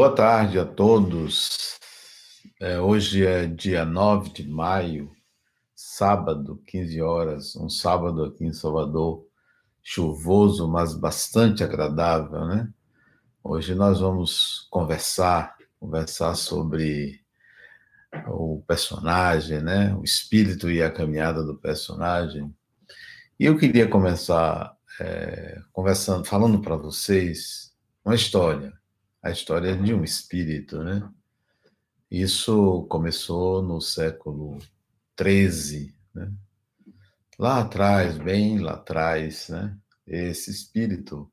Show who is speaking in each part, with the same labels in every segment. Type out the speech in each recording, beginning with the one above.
Speaker 1: Boa tarde a todos. É, hoje é dia 9 de maio, sábado, 15 horas, um sábado aqui em Salvador, chuvoso, mas bastante agradável, né? Hoje nós vamos conversar, conversar sobre o personagem, né? O espírito e a caminhada do personagem. E eu queria começar é, conversando, falando para vocês uma história a história de um espírito, né? Isso começou no século XIII, né? Lá atrás, bem lá atrás, né? Esse espírito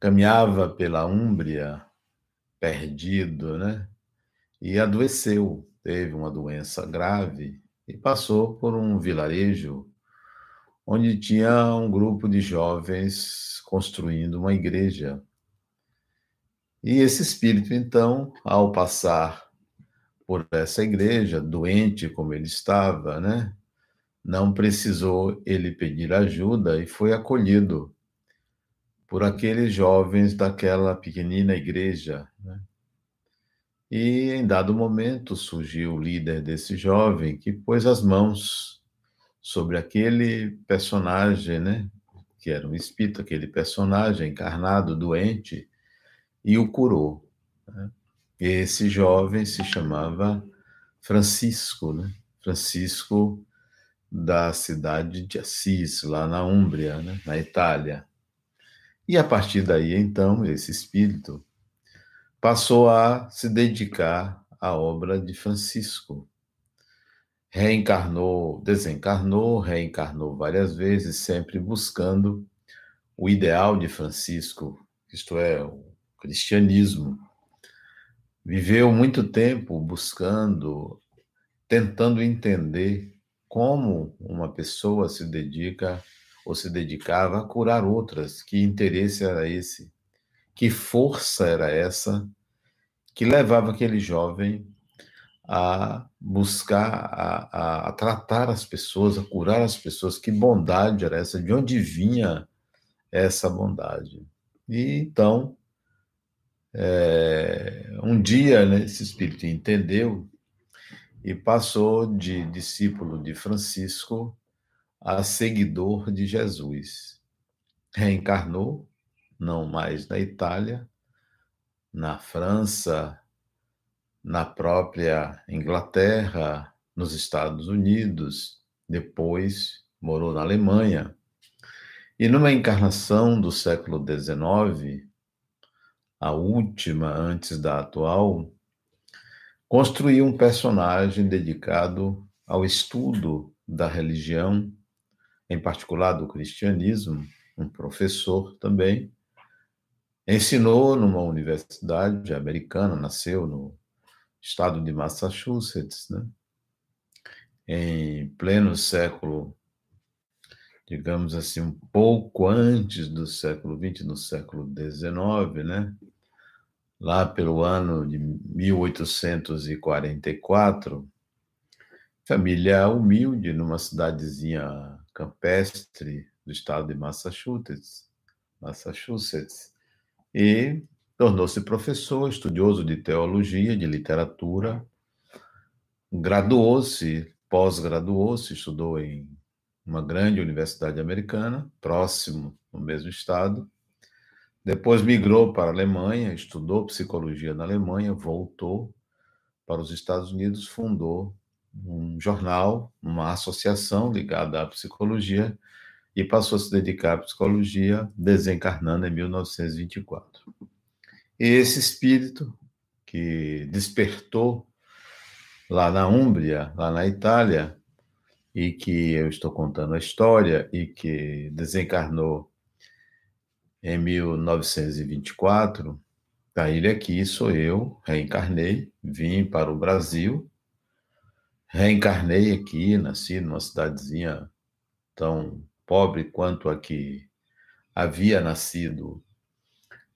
Speaker 1: caminhava pela Úmbria, perdido, né? E adoeceu, teve uma doença grave e passou por um vilarejo onde tinha um grupo de jovens construindo uma igreja e esse espírito, então, ao passar por essa igreja, doente como ele estava, né? Não precisou ele pedir ajuda e foi acolhido por aqueles jovens daquela pequenina igreja. Né? E em dado momento surgiu o líder desse jovem que pôs as mãos sobre aquele personagem, né? Que era um espírito, aquele personagem encarnado, doente, e o curou. Né? Esse jovem se chamava Francisco, né? Francisco da cidade de Assis, lá na Úmbria, né? na Itália. E a partir daí, então, esse espírito passou a se dedicar à obra de Francisco. Reencarnou, desencarnou, reencarnou várias vezes, sempre buscando o ideal de Francisco, isto é, o cristianismo. Viveu muito tempo buscando, tentando entender como uma pessoa se dedica ou se dedicava a curar outras, que interesse era esse, que força era essa que levava aquele jovem a buscar, a, a, a, tratar as pessoas, a curar as pessoas. Que bondade era essa? De onde vinha essa bondade? E então é, um dia, né, esse espírito entendeu e passou de discípulo de Francisco a seguidor de Jesus. Reencarnou, não mais na Itália, na França, na própria Inglaterra, nos Estados Unidos, depois morou na Alemanha. E numa encarnação do século XIX, a última antes da atual, construiu um personagem dedicado ao estudo da religião, em particular do cristianismo, um professor também. Ensinou numa universidade americana, nasceu no estado de Massachusetts, né? em pleno século, digamos assim, um pouco antes do século XX, no século XIX, né? Lá pelo ano de 1844, família humilde numa cidadezinha campestre do estado de Massachusetts, Massachusetts, e tornou-se professor, estudioso de teologia, de literatura, graduou-se, pós-graduou-se, estudou em uma grande universidade americana, próximo no mesmo estado, depois migrou para a Alemanha, estudou psicologia na Alemanha, voltou para os Estados Unidos, fundou um jornal, uma associação ligada à psicologia e passou a se dedicar à psicologia, desencarnando em 1924. E esse espírito que despertou lá na Úmbria, lá na Itália, e que eu estou contando a história e que desencarnou em 1924, tá ele aqui, sou eu, reencarnei, vim para o Brasil, reencarnei aqui, nasci numa cidadezinha tão pobre quanto a que havia nascido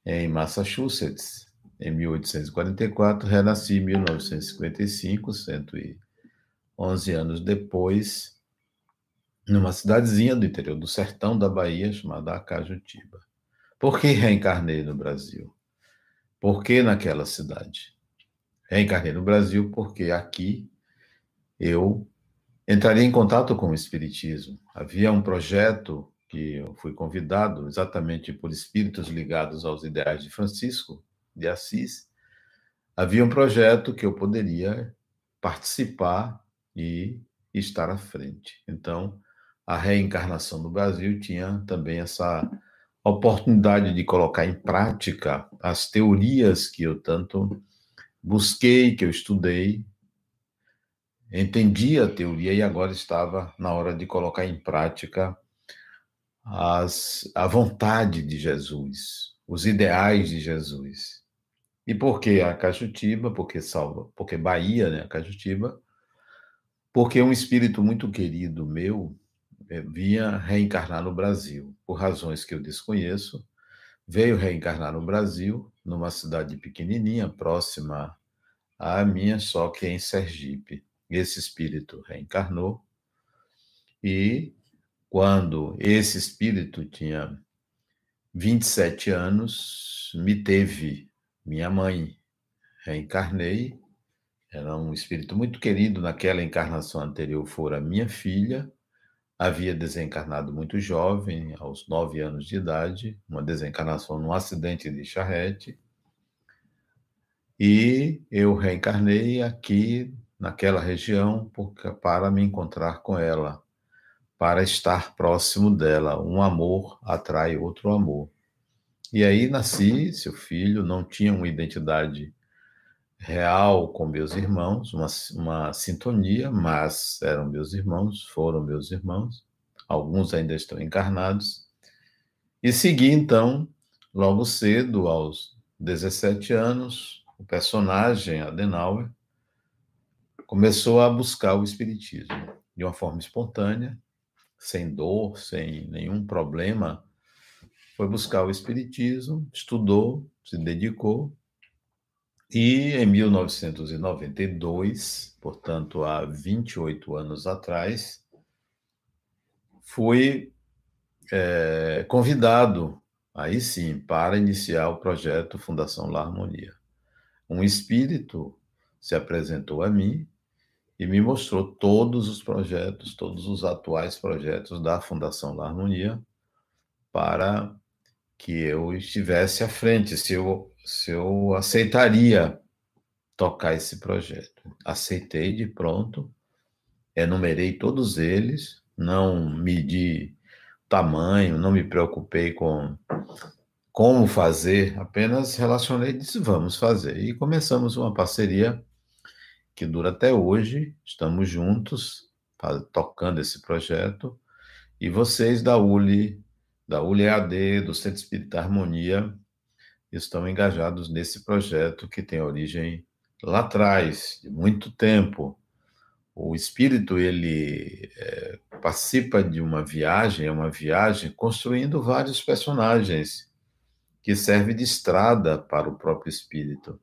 Speaker 1: em Massachusetts, em 1844, renasci em 1955, 111 anos depois, numa cidadezinha do interior do sertão da Bahia chamada Acajutiba. Por que reencarnei no Brasil? Por que naquela cidade? Reencarnei no Brasil porque aqui eu entraria em contato com o Espiritismo. Havia um projeto que eu fui convidado exatamente por espíritos ligados aos ideais de Francisco de Assis. Havia um projeto que eu poderia participar e estar à frente. Então, a reencarnação no Brasil tinha também essa oportunidade de colocar em prática as teorias que eu tanto busquei, que eu estudei entendi a teoria e agora estava na hora de colocar em prática as, a vontade de Jesus, os ideais de Jesus. E por que a Cajutiba? Porque salva, porque Bahia, né, a Cajutiba? Porque um espírito muito querido meu vinha reencarnar no Brasil, por razões que eu desconheço, veio reencarnar no Brasil, numa cidade pequenininha, próxima à minha, só que em Sergipe. Esse espírito reencarnou e quando esse espírito tinha 27 anos, me teve. Minha mãe. Reencarnei, era um espírito muito querido. Naquela encarnação anterior, fora minha filha, havia desencarnado muito jovem, aos nove anos de idade, uma desencarnação num acidente de charrete, e eu reencarnei aqui naquela região para me encontrar com ela, para estar próximo dela. Um amor atrai outro amor. E aí nasci, seu filho, não tinha uma identidade real com meus irmãos, uma, uma sintonia, mas eram meus irmãos, foram meus irmãos, alguns ainda estão encarnados. E segui, então, logo cedo, aos 17 anos, o personagem Adenauer, começou a buscar o Espiritismo de uma forma espontânea, sem dor, sem nenhum problema. Foi buscar o Espiritismo, estudou, se dedicou, e em 1992, portanto, há 28 anos atrás, fui é, convidado, aí sim, para iniciar o projeto Fundação La Harmonia. Um espírito se apresentou a mim e me mostrou todos os projetos, todos os atuais projetos da Fundação La Harmonia para que eu estivesse à frente, se eu, se eu aceitaria tocar esse projeto. Aceitei de pronto, enumerei todos eles, não medi tamanho, não me preocupei com como fazer, apenas relacionei e disse, vamos fazer. E começamos uma parceria que dura até hoje. Estamos juntos, tocando esse projeto. E vocês da ULI, da ULI-AD, do Centro Espírita Harmonia, estão engajados nesse projeto que tem origem lá atrás, de muito tempo. O espírito ele é, participa de uma viagem, é uma viagem construindo vários personagens que serve de estrada para o próprio espírito.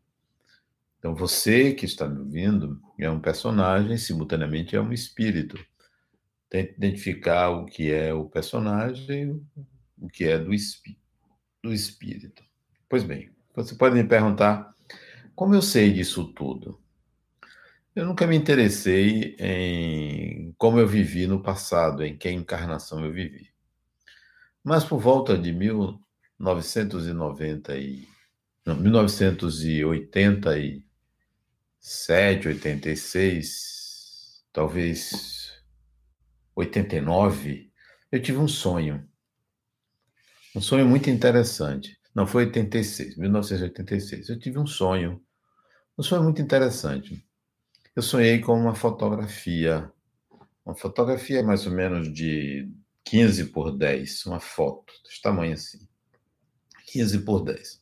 Speaker 1: Então, você que está me ouvindo é um personagem, simultaneamente é um espírito. Tente identificar o que é o personagem, o que é do, espí do espírito. Pois bem, você pode me perguntar como eu sei disso tudo. Eu nunca me interessei em como eu vivi no passado, em que encarnação eu vivi. Mas por volta de 1990 e não, 1980 e 87, 86, talvez 89, eu tive um sonho. Um sonho muito interessante. Não foi 86, 1986. Eu tive um sonho. Um sonho muito interessante. Eu sonhei com uma fotografia. Uma fotografia mais ou menos de 15 por 10, uma foto desse tamanho assim. 15 por 10.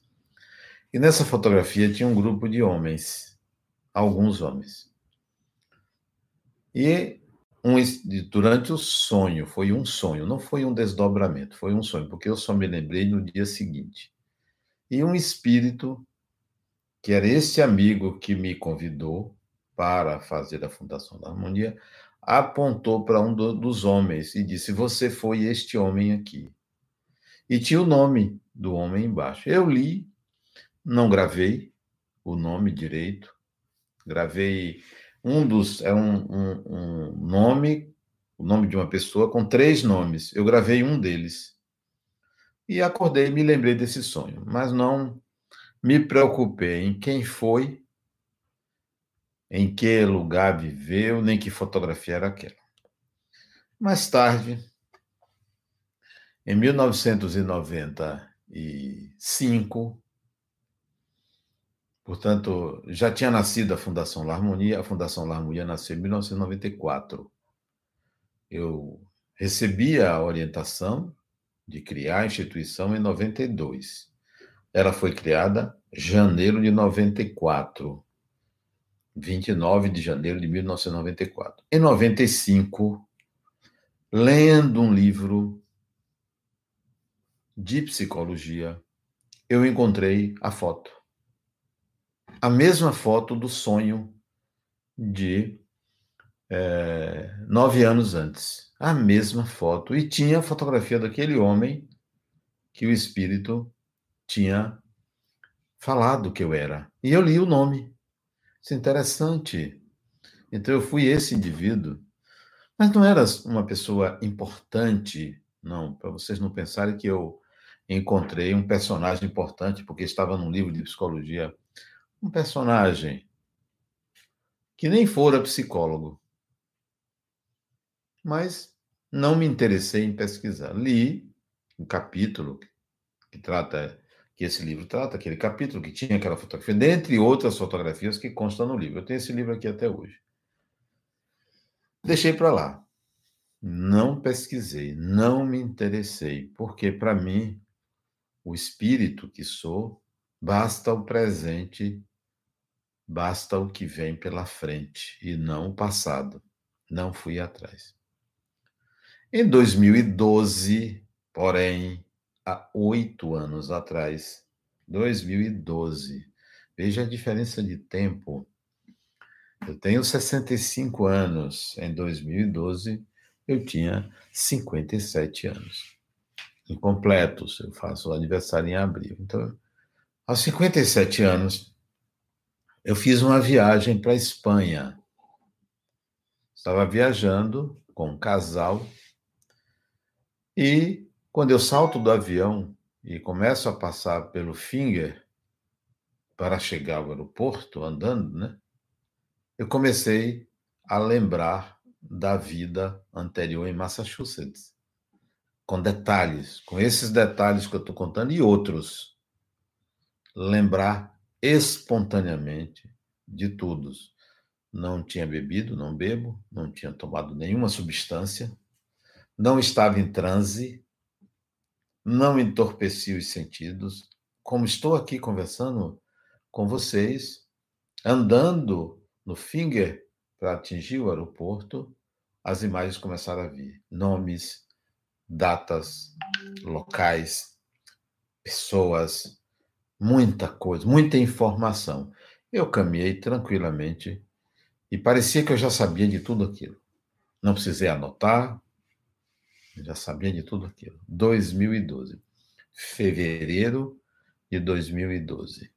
Speaker 1: E nessa fotografia tinha um grupo de homens alguns homens. E um, durante o sonho, foi um sonho, não foi um desdobramento, foi um sonho, porque eu só me lembrei no dia seguinte. E um espírito, que era esse amigo que me convidou para fazer a Fundação da Harmonia, apontou para um do, dos homens e disse: Você foi este homem aqui. E tinha o nome do homem embaixo. Eu li não gravei o nome direito. Gravei um dos. É um, um, um nome, o nome de uma pessoa com três nomes. Eu gravei um deles. E acordei e me lembrei desse sonho, mas não me preocupei em quem foi, em que lugar viveu, nem que fotografia era aquela. Mais tarde, em 1995, portanto, já tinha nascido a Fundação Larmonia, a Fundação Larmonia nasceu em 1994. Eu recebi a orientação de criar a instituição em 92. Ela foi criada em janeiro de 94. 29 de janeiro de 1994. Em 95, lendo um livro de psicologia, eu encontrei a foto. A mesma foto do sonho de é, nove anos antes. A mesma foto. E tinha a fotografia daquele homem que o espírito tinha falado que eu era. E eu li o nome. Isso é interessante. Então eu fui esse indivíduo mas não era uma pessoa importante, não, para vocês não pensarem que eu encontrei um personagem importante porque estava num livro de psicologia. Um personagem que nem fora psicólogo. Mas não me interessei em pesquisar. Li um capítulo que trata que esse livro trata, aquele capítulo que tinha aquela fotografia, dentre outras fotografias que constam no livro. Eu tenho esse livro aqui até hoje. Deixei para lá. Não pesquisei, não me interessei, porque para mim, o espírito que sou, basta o presente, basta o que vem pela frente e não o passado. Não fui atrás. Em 2012, porém, há oito anos atrás, 2012, veja a diferença de tempo eu tenho 65 anos. Em 2012, eu tinha 57 anos. Incompletos. Eu faço aniversário em abril. Então, aos 57 anos, eu fiz uma viagem para a Espanha. Estava viajando com um casal e quando eu salto do avião e começo a passar pelo Finger para chegar ao aeroporto andando, né? eu comecei a lembrar da vida anterior em Massachusetts, com detalhes, com esses detalhes que eu estou contando e outros. Lembrar espontaneamente de todos. Não tinha bebido, não bebo, não tinha tomado nenhuma substância, não estava em transe, não entorpeci os sentidos. Como estou aqui conversando com vocês, andando no Finger para atingir o aeroporto, as imagens começaram a vir. Nomes, datas, locais, pessoas, muita coisa, muita informação. Eu caminhei tranquilamente e parecia que eu já sabia de tudo aquilo. Não precisei anotar, já sabia de tudo aquilo. 2012. Fevereiro de 2012.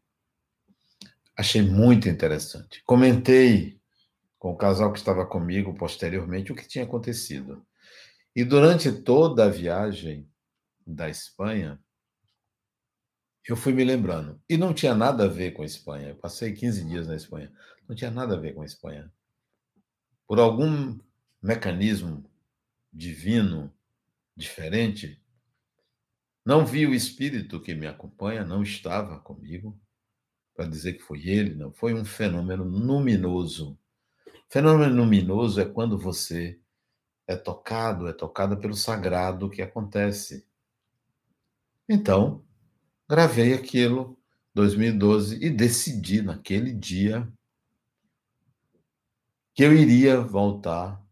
Speaker 1: Achei muito interessante. Comentei com o casal que estava comigo posteriormente o que tinha acontecido. E durante toda a viagem da Espanha, eu fui me lembrando. E não tinha nada a ver com a Espanha. Eu passei 15 dias na Espanha. Não tinha nada a ver com a Espanha. Por algum mecanismo divino diferente, não vi o espírito que me acompanha, não estava comigo para dizer que foi ele, não. Foi um fenômeno luminoso. Fenômeno luminoso é quando você é tocado, é tocada pelo sagrado que acontece. Então, gravei aquilo 2012 e decidi naquele dia que eu iria voltar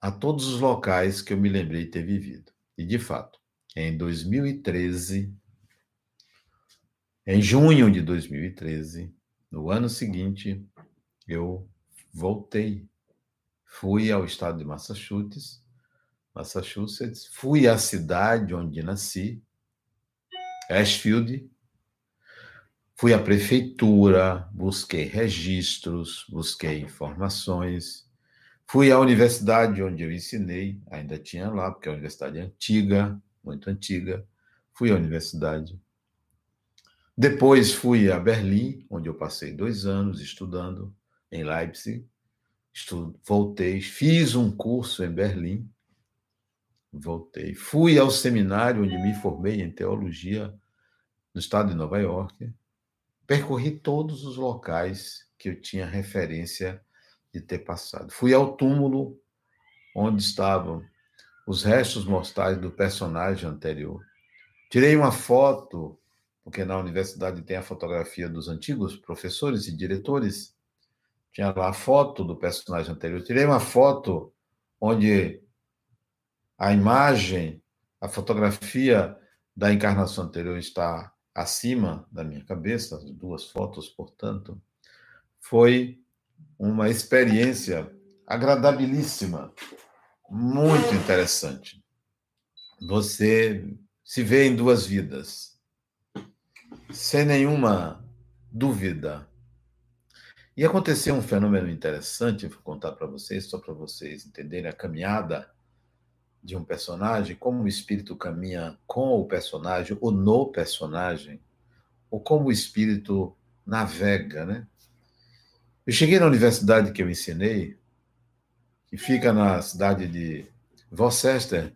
Speaker 1: a todos os locais que eu me lembrei ter vivido. E de fato, em 2013 em junho de 2013, no ano seguinte, eu voltei. Fui ao estado de Massachusetts, Massachusetts, fui à cidade onde nasci, Ashfield, Fui à prefeitura, busquei registros, busquei informações. Fui à universidade onde eu ensinei, ainda tinha lá, porque a universidade é antiga, muito antiga. Fui à universidade. Depois fui a Berlim, onde eu passei dois anos estudando, em Leipzig. Estudo, voltei, fiz um curso em Berlim, voltei. Fui ao seminário onde me formei em teologia no estado de Nova York percorri todos os locais que eu tinha referência de ter passado. Fui ao túmulo onde estavam os restos mortais do personagem anterior. Tirei uma foto, porque na universidade tem a fotografia dos antigos professores e diretores. Tinha lá a foto do personagem anterior. Tirei uma foto onde a imagem, a fotografia da encarnação anterior está acima da minha cabeça, as duas fotos, portanto, foi uma experiência agradabilíssima, muito interessante. Você se vê em duas vidas, sem nenhuma dúvida. E aconteceu um fenômeno interessante, vou contar para vocês, só para vocês entenderem a caminhada de um personagem, como o espírito caminha com o personagem ou no personagem, ou como o espírito navega, né? Eu cheguei na universidade que eu ensinei, que fica na cidade de Worcester,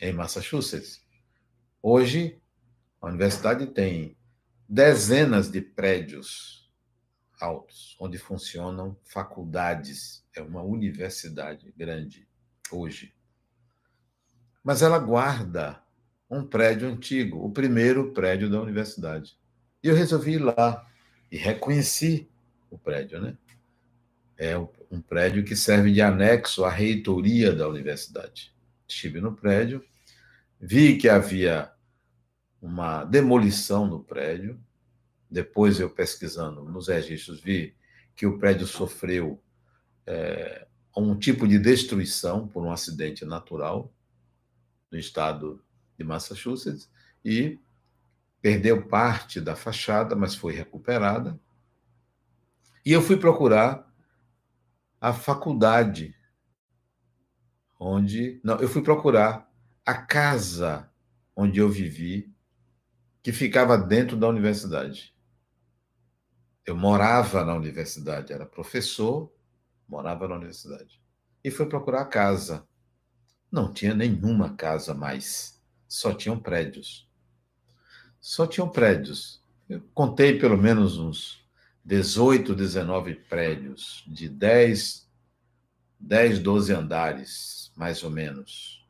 Speaker 1: em Massachusetts. Hoje, a universidade tem dezenas de prédios altos, onde funcionam faculdades. É uma universidade grande hoje mas ela guarda um prédio antigo, o primeiro prédio da universidade. E eu resolvi ir lá e reconheci o prédio, né? É um prédio que serve de anexo à reitoria da universidade. Estive no prédio, vi que havia uma demolição no prédio. Depois, eu pesquisando nos registros, vi que o prédio sofreu é, um tipo de destruição por um acidente natural no estado de Massachusetts e perdeu parte da fachada, mas foi recuperada. E eu fui procurar a faculdade onde, não, eu fui procurar a casa onde eu vivi, que ficava dentro da universidade. Eu morava na universidade, era professor, morava na universidade. E fui procurar a casa não tinha nenhuma casa mais, só tinham prédios. Só tinham prédios. Eu contei pelo menos uns 18, 19 prédios, de 10, 10, 12 andares, mais ou menos.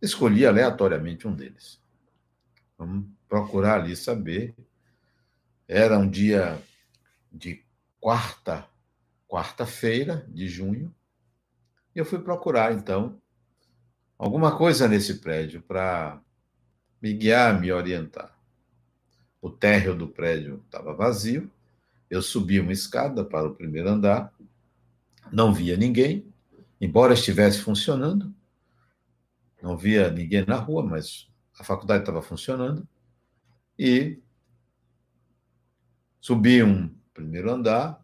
Speaker 1: Escolhi aleatoriamente um deles. Vamos procurar ali saber. Era um dia de quarta, quarta-feira de junho, e eu fui procurar, então, alguma coisa nesse prédio para me guiar, me orientar. O térreo do prédio estava vazio, eu subi uma escada para o primeiro andar, não via ninguém, embora estivesse funcionando, não via ninguém na rua, mas a faculdade estava funcionando, e subi um primeiro andar,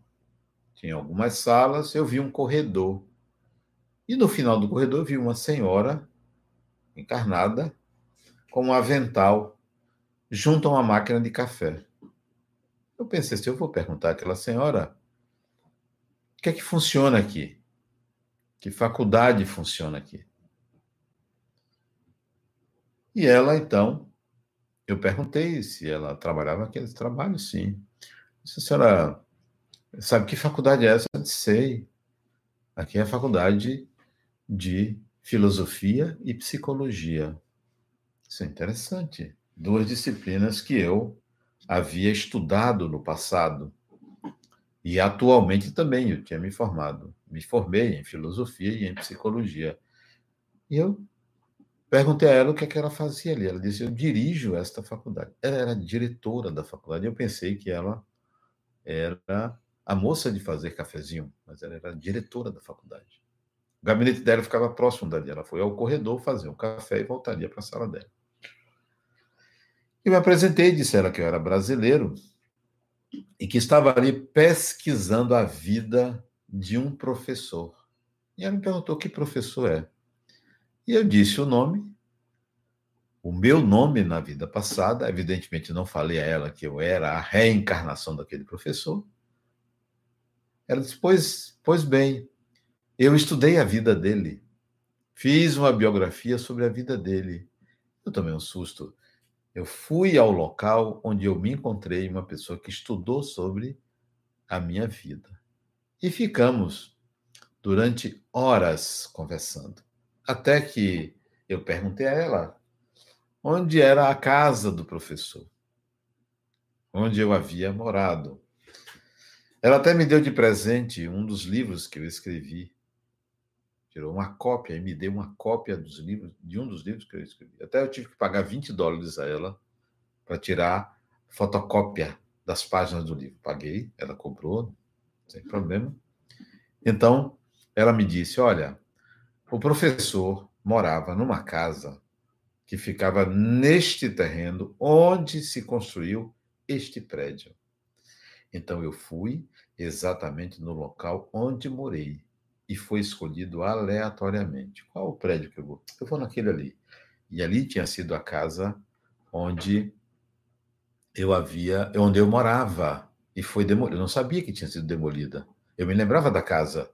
Speaker 1: tinha algumas salas, eu vi um corredor. E no final do corredor vi uma senhora encarnada com um avental junto a uma máquina de café. Eu pensei, se eu vou perguntar àquela senhora, o que é que funciona aqui? Que faculdade funciona aqui? E ela, então, eu perguntei se ela trabalhava aquele trabalho, sim. A senhora sabe que faculdade é essa? Eu disse, sei. Aqui é a faculdade de filosofia e psicologia. Isso é interessante. Duas disciplinas que eu havia estudado no passado. E atualmente também eu tinha me formado. Me formei em filosofia e em psicologia. E eu perguntei a ela o que, é que ela fazia ali. Ela disse: Eu dirijo esta faculdade. Ela era diretora da faculdade. Eu pensei que ela era a moça de fazer cafezinho, mas ela era diretora da faculdade. O gabinete dela ficava próximo dali. Ela foi ao corredor fazer um café e voltaria para a sala dela. Eu me apresentei, disse ela que eu era brasileiro e que estava ali pesquisando a vida de um professor. E ela me perguntou que professor é. E eu disse o nome, o meu nome na vida passada, evidentemente não falei a ela que eu era a reencarnação daquele professor. Ela disse: Pois, pois bem, eu estudei a vida dele, fiz uma biografia sobre a vida dele. Eu tomei um susto. Eu fui ao local onde eu me encontrei uma pessoa que estudou sobre a minha vida. E ficamos durante horas conversando. Até que eu perguntei a ela onde era a casa do professor, onde eu havia morado. Ela até me deu de presente um dos livros que eu escrevi. Tirou uma cópia e me deu uma cópia dos livros, de um dos livros que eu escrevi. Até eu tive que pagar 20 dólares a ela para tirar fotocópia das páginas do livro. Paguei, ela comprou, sem problema. Então, ela me disse: Olha, o professor morava numa casa que ficava neste terreno onde se construiu este prédio. Então eu fui exatamente no local onde morei e foi escolhido aleatoriamente. Qual o prédio que eu vou? Eu vou naquele ali. E ali tinha sido a casa onde eu havia, onde eu morava e foi demolida. Eu não sabia que tinha sido demolida. Eu me lembrava da casa,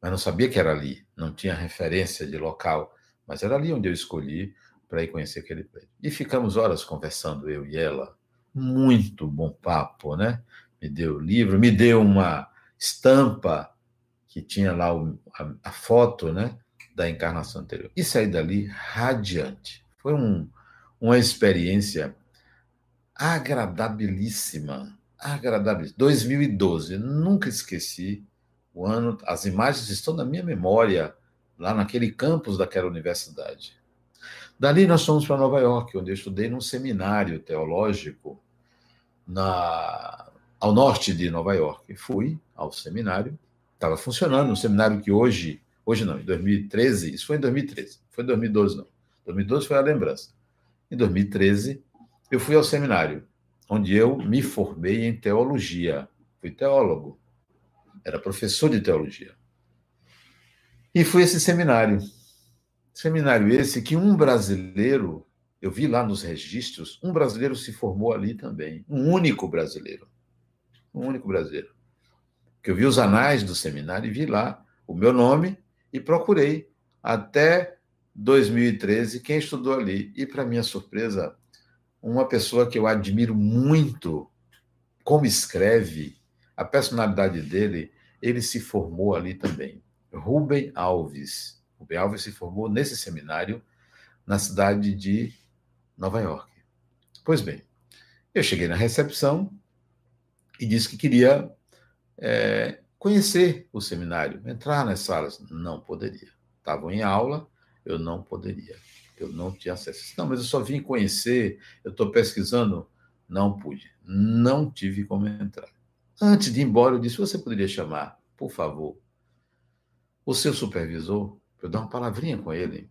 Speaker 1: mas não sabia que era ali. Não tinha referência de local, mas era ali onde eu escolhi para ir conhecer aquele prédio. E ficamos horas conversando, eu e ela. Muito bom papo, né? Me deu livro, me deu uma estampa que tinha lá o, a, a, foto, né? Da encarnação anterior. E saí dali radiante. Foi um, uma experiência agradabilíssima. Agradável. 2012, nunca esqueci o ano. As imagens estão na minha memória, lá naquele campus daquela universidade. Dali nós fomos para Nova York, onde eu estudei num seminário teológico na, ao norte de Nova York. Fui ao seminário, estava funcionando, um seminário que hoje, hoje não, em 2013, isso foi em 2013, foi em 2012 não. 2012 foi a lembrança. Em 2013, eu fui ao seminário, onde eu me formei em teologia. Fui teólogo, era professor de teologia. E fui esse seminário. Seminário esse que um brasileiro, eu vi lá nos registros, um brasileiro se formou ali também. Um único brasileiro. Um único brasileiro. Que eu vi os anais do seminário e vi lá o meu nome e procurei até 2013 quem estudou ali. E, para minha surpresa, uma pessoa que eu admiro muito, como escreve, a personalidade dele, ele se formou ali também. Rubem Alves. Rubem Alves se formou nesse seminário na cidade de Nova York. Pois bem, eu cheguei na recepção e disse que queria é, conhecer o seminário, entrar nas salas. Não poderia. Estavam em aula, eu não poderia. Eu não tinha acesso. Não, mas eu só vim conhecer, eu estou pesquisando. Não pude. Não tive como entrar. Antes de ir embora, eu disse: você poderia chamar, por favor, o seu supervisor, para eu dar uma palavrinha com ele?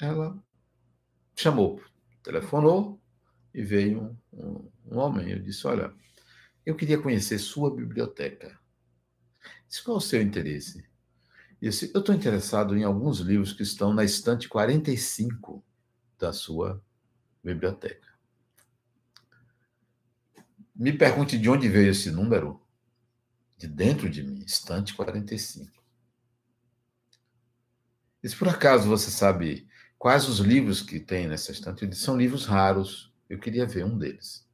Speaker 1: Ela chamou, telefonou e veio um, um, um homem. Eu disse: olha, eu queria conhecer sua biblioteca. Disse, qual é o seu interesse? Esse, eu estou interessado em alguns livros que estão na estante 45 da sua biblioteca. Me pergunte de onde veio esse número. De dentro de mim, estante 45. E se por acaso você sabe quais os livros que tem nessa estante, são livros raros. Eu queria ver um deles.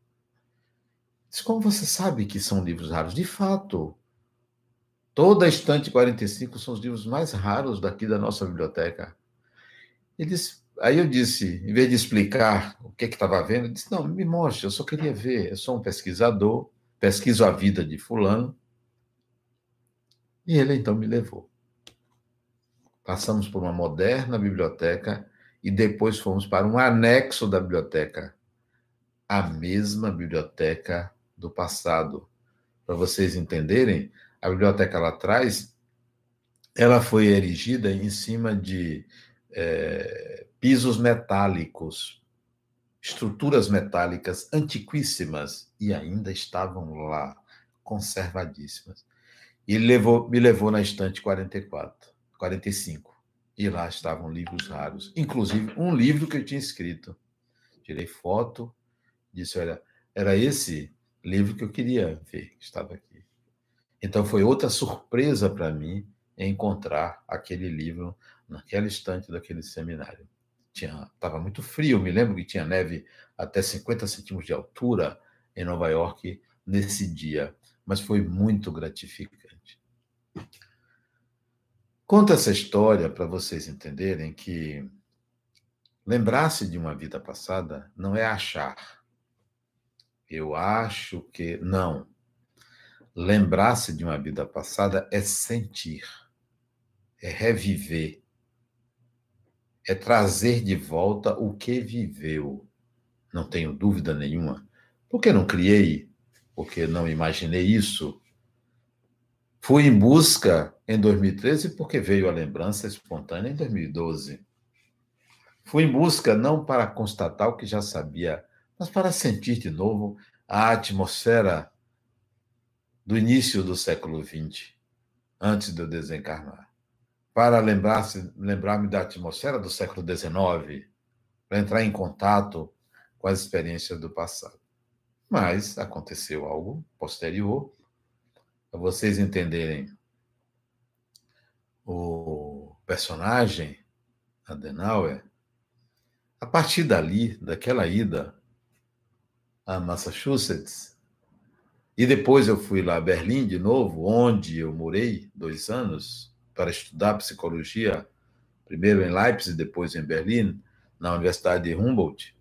Speaker 1: Como você sabe que são livros raros? De fato, Toda a estante 45 são os livros mais raros daqui da nossa biblioteca. Eles, aí eu disse, em vez de explicar o que estava vendo, eu disse: não, me mostre, eu só queria ver. Eu sou um pesquisador, pesquiso a vida de Fulano. E ele então me levou. Passamos por uma moderna biblioteca e depois fomos para um anexo da biblioteca, a mesma biblioteca do passado. Para vocês entenderem, a biblioteca lá atrás, ela foi erigida em cima de é, pisos metálicos estruturas metálicas antiquíssimas e ainda estavam lá, conservadíssimas. E levou, me levou na estante 44, 45. E lá estavam livros raros, inclusive um livro que eu tinha escrito. Tirei foto, disse: olha, era esse livro que eu queria ver, que estava aqui. Então foi outra surpresa para mim encontrar aquele livro naquela estante daquele seminário. Tinha, estava muito frio, me lembro que tinha neve até 50 centímetros de altura em Nova York nesse dia, mas foi muito gratificante. Conto essa história para vocês entenderem que lembrar-se de uma vida passada não é achar. Eu acho que. Não. Lembrar-se de uma vida passada é sentir, é reviver, é trazer de volta o que viveu. Não tenho dúvida nenhuma. Porque não criei, porque não imaginei isso. Fui em busca em 2013 porque veio a lembrança espontânea em 2012. Fui em busca não para constatar o que já sabia, mas para sentir de novo a atmosfera do início do século XX, antes de eu desencarnar para lembrar-me lembrar da atmosfera do século XIX, para entrar em contato com as experiências do passado. Mas aconteceu algo posterior, para vocês entenderem o personagem Adenauer, a partir dali, daquela ida a Massachusetts, e depois eu fui lá a Berlim de novo, onde eu morei dois anos, para estudar psicologia, primeiro em Leipzig, depois em Berlim, na Universidade de Humboldt,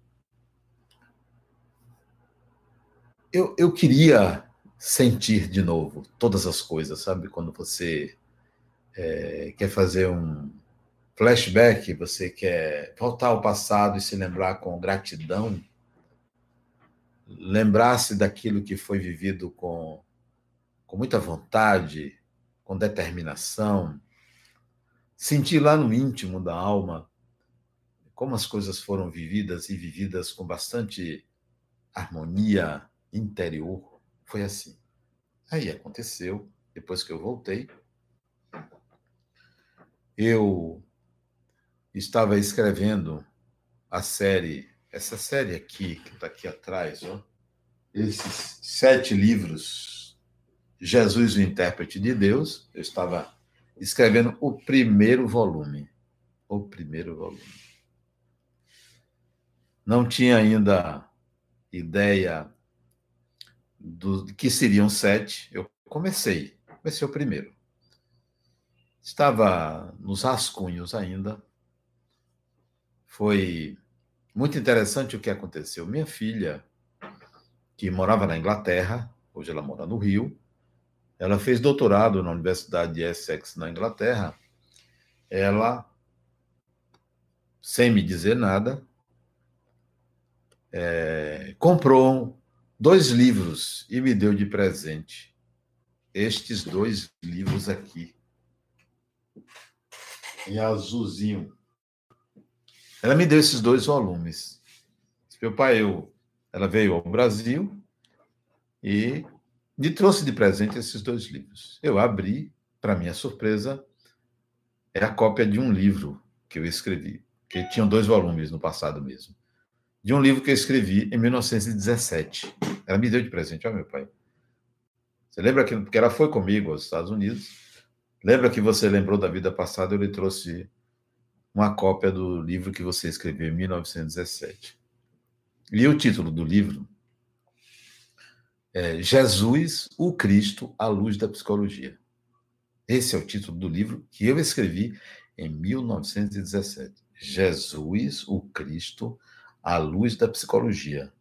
Speaker 1: eu, eu queria sentir de novo todas as coisas, sabe? Quando você é, quer fazer um flashback, você quer voltar ao passado e se lembrar com gratidão, lembrar-se daquilo que foi vivido com, com muita vontade, com determinação, sentir lá no íntimo da alma como as coisas foram vividas e vividas com bastante harmonia interior. Foi assim. Aí aconteceu, depois que eu voltei, eu estava escrevendo a série, essa série aqui, que está aqui atrás, ó, esses sete livros Jesus, o intérprete de Deus, eu estava escrevendo o primeiro volume. O primeiro volume. Não tinha ainda ideia do que seriam sete. Eu comecei, comecei o primeiro. Estava nos rascunhos ainda. Foi muito interessante o que aconteceu. Minha filha, que morava na Inglaterra, hoje ela mora no Rio, ela fez doutorado na Universidade de Essex, na Inglaterra. Ela, sem me dizer nada, é, comprou dois livros e me deu de presente estes dois livros aqui, em azulzinho. Ela me deu esses dois volumes. Meu pai, eu, ela veio ao Brasil e me trouxe de presente esses dois livros. Eu abri, para minha surpresa, é a cópia de um livro que eu escrevi, que tinham dois volumes no passado mesmo. De um livro que eu escrevi em 1917. Ela me deu de presente, ó, meu pai. Você lembra que, porque ela foi comigo aos Estados Unidos, lembra que você lembrou da vida passada, eu lhe trouxe uma cópia do livro que você escreveu em 1917. E o título do livro é, Jesus, o Cristo, à luz da psicologia. Esse é o título do livro que eu escrevi em 1917. Jesus, o Cristo, à luz da psicologia.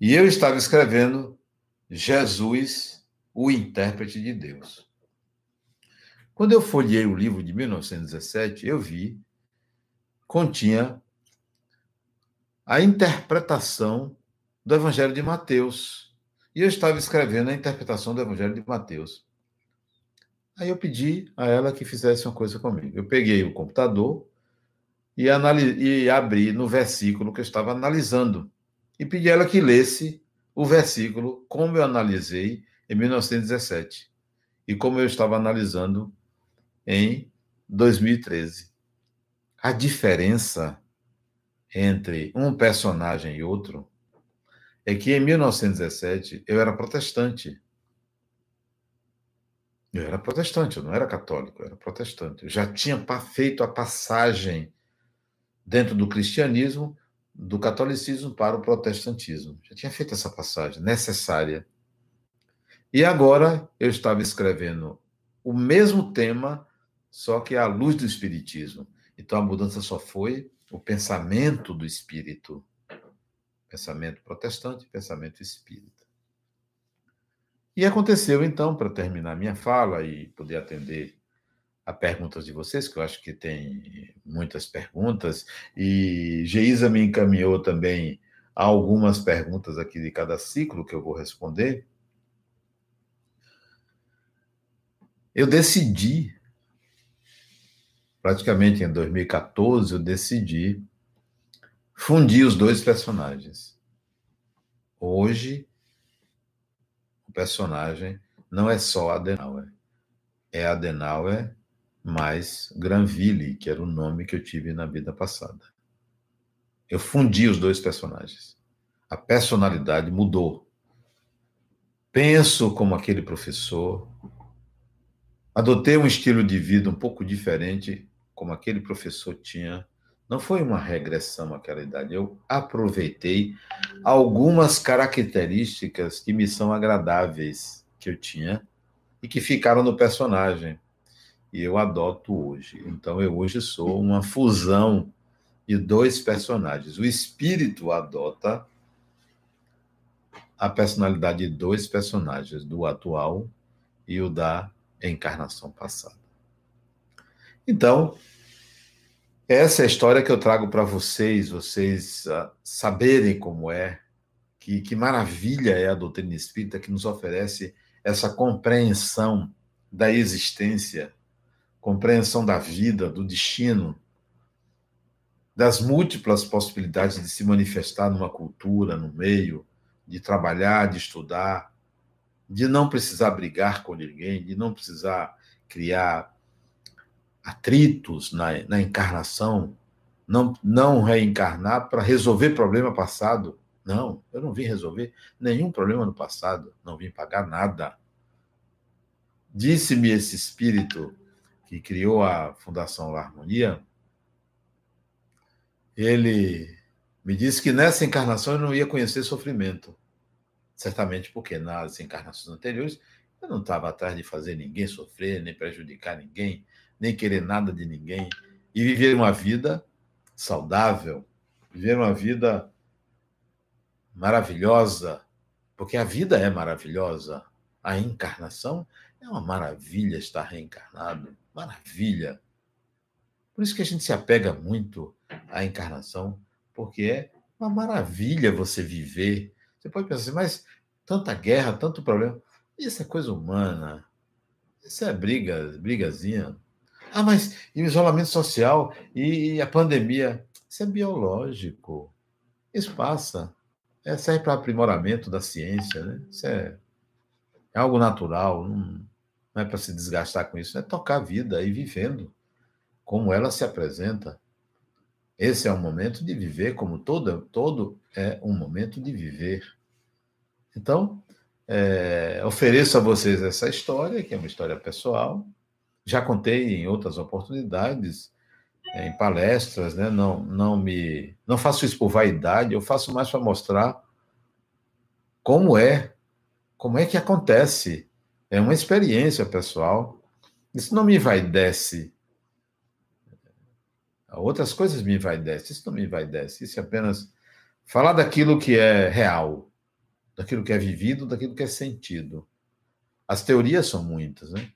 Speaker 1: E eu estava escrevendo Jesus, o intérprete de Deus. Quando eu folhei o livro de 1917, eu vi continha a interpretação do Evangelho de Mateus. E eu estava escrevendo a interpretação do Evangelho de Mateus. Aí eu pedi a ela que fizesse uma coisa comigo. Eu peguei o computador, e, e abri no versículo que eu estava analisando e pedi a ela que lesse o versículo como eu analisei em 1917 e como eu estava analisando em 2013. A diferença entre um personagem e outro é que em 1917 eu era protestante. Eu era protestante, eu não era católico, eu era protestante. Eu já tinha feito a passagem dentro do cristianismo, do catolicismo para o protestantismo. Já tinha feito essa passagem necessária. E agora eu estava escrevendo o mesmo tema, só que à luz do espiritismo. Então a mudança só foi o pensamento do espírito. Pensamento protestante, pensamento espírita. E aconteceu, então, para terminar minha fala e poder atender a perguntas de vocês, que eu acho que tem muitas perguntas, e Geisa me encaminhou também algumas perguntas aqui de cada ciclo que eu vou responder. Eu decidi, praticamente em 2014, eu decidi fundir os dois personagens. Hoje, personagem não é só Adenauer. É Adenauer mais Granville, que era o nome que eu tive na vida passada. Eu fundi os dois personagens. A personalidade mudou. Penso como aquele professor. Adotei um estilo de vida um pouco diferente, como aquele professor tinha não foi uma regressão àquela idade. Eu aproveitei algumas características que me são agradáveis que eu tinha e que ficaram no personagem. E eu adoto hoje. Então eu hoje sou uma fusão de dois personagens. O espírito adota a personalidade de dois personagens, do atual e o da encarnação passada. Então, essa é a história que eu trago para vocês, vocês uh, saberem como é, que, que maravilha é a doutrina espírita que nos oferece essa compreensão da existência, compreensão da vida, do destino, das múltiplas possibilidades de se manifestar numa cultura, no meio, de trabalhar, de estudar, de não precisar brigar com ninguém, de não precisar criar atritos na, na encarnação, não, não reencarnar para resolver problema passado. Não, eu não vim resolver nenhum problema no passado, não vim pagar nada. Disse-me esse espírito que criou a Fundação La Harmonia, ele me disse que nessa encarnação eu não ia conhecer sofrimento. Certamente porque nas encarnações anteriores eu não estava atrás de fazer ninguém sofrer, nem prejudicar ninguém, nem querer nada de ninguém e viver uma vida saudável, viver uma vida maravilhosa, porque a vida é maravilhosa. A encarnação é uma maravilha estar reencarnado, maravilha. Por isso que a gente se apega muito à encarnação, porque é uma maravilha você viver. Você pode pensar assim, mas tanta guerra, tanto problema. Isso é coisa humana. Isso é briga, brigazinha. Ah, mas e o isolamento social e a pandemia? Isso é biológico. Isso passa. É, serve para aprimoramento da ciência, né? Isso é, é algo natural, não, é para se desgastar com isso, é tocar a vida e vivendo como ela se apresenta. Esse é um momento de viver, como todo, todo é um momento de viver. Então, é, ofereço a vocês essa história, que é uma história pessoal, já contei em outras oportunidades, em palestras, né? Não, não me, não faço isso por vaidade, eu faço mais para mostrar como é, como é que acontece. É uma experiência pessoal. Isso não me envaidece. Outras coisas me envaidecem. Isso não me envaidece. Isso é apenas falar daquilo que é real, daquilo que é vivido, daquilo que é sentido. As teorias são muitas, né?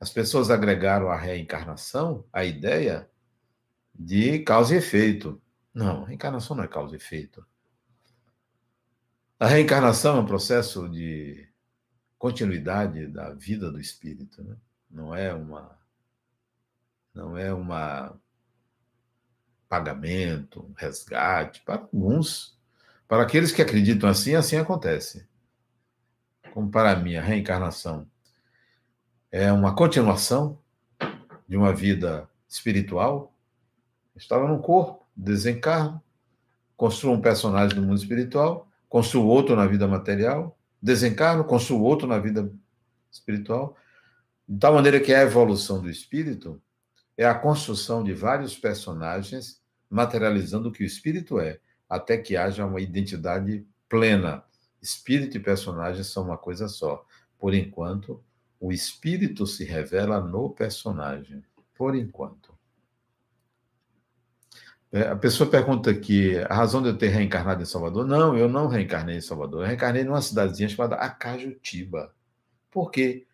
Speaker 1: As pessoas agregaram à reencarnação a ideia de causa e efeito. Não, a reencarnação não é causa e efeito. A reencarnação é um processo de continuidade da vida do espírito, né? não é uma não é uma pagamento, resgate, para alguns. Para aqueles que acreditam assim, assim acontece. Como para mim, a reencarnação é uma continuação de uma vida espiritual. estava num corpo, desencarno, construo um personagem no mundo espiritual, construo outro na vida material, desencarno, construo outro na vida espiritual. De tal maneira que a evolução do espírito é a construção de vários personagens materializando o que o espírito é, até que haja uma identidade plena. Espírito e personagem são uma coisa só. Por enquanto, o espírito se revela no personagem. Por enquanto. É, a pessoa pergunta aqui, a razão de eu ter reencarnado em Salvador? Não, eu não reencarnei em Salvador. Eu reencarnei numa cidadezinha chamada Acajutiba. Por quê?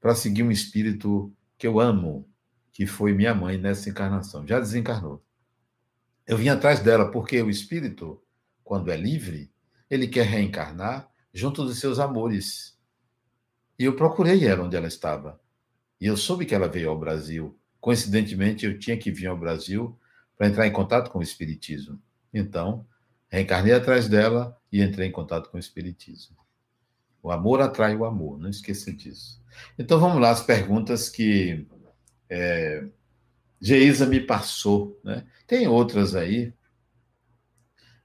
Speaker 1: Para seguir um espírito que eu amo, que foi minha mãe nessa encarnação. Já desencarnou. Eu vim atrás dela porque o espírito, quando é livre, ele quer reencarnar junto dos seus amores. E eu procurei ela onde ela estava. E eu soube que ela veio ao Brasil. Coincidentemente, eu tinha que vir ao Brasil para entrar em contato com o Espiritismo. Então, reencarnei atrás dela e entrei em contato com o Espiritismo. O amor atrai o amor, não esqueça disso. Então vamos lá, as perguntas que é, Geisa me passou. Né? Tem outras aí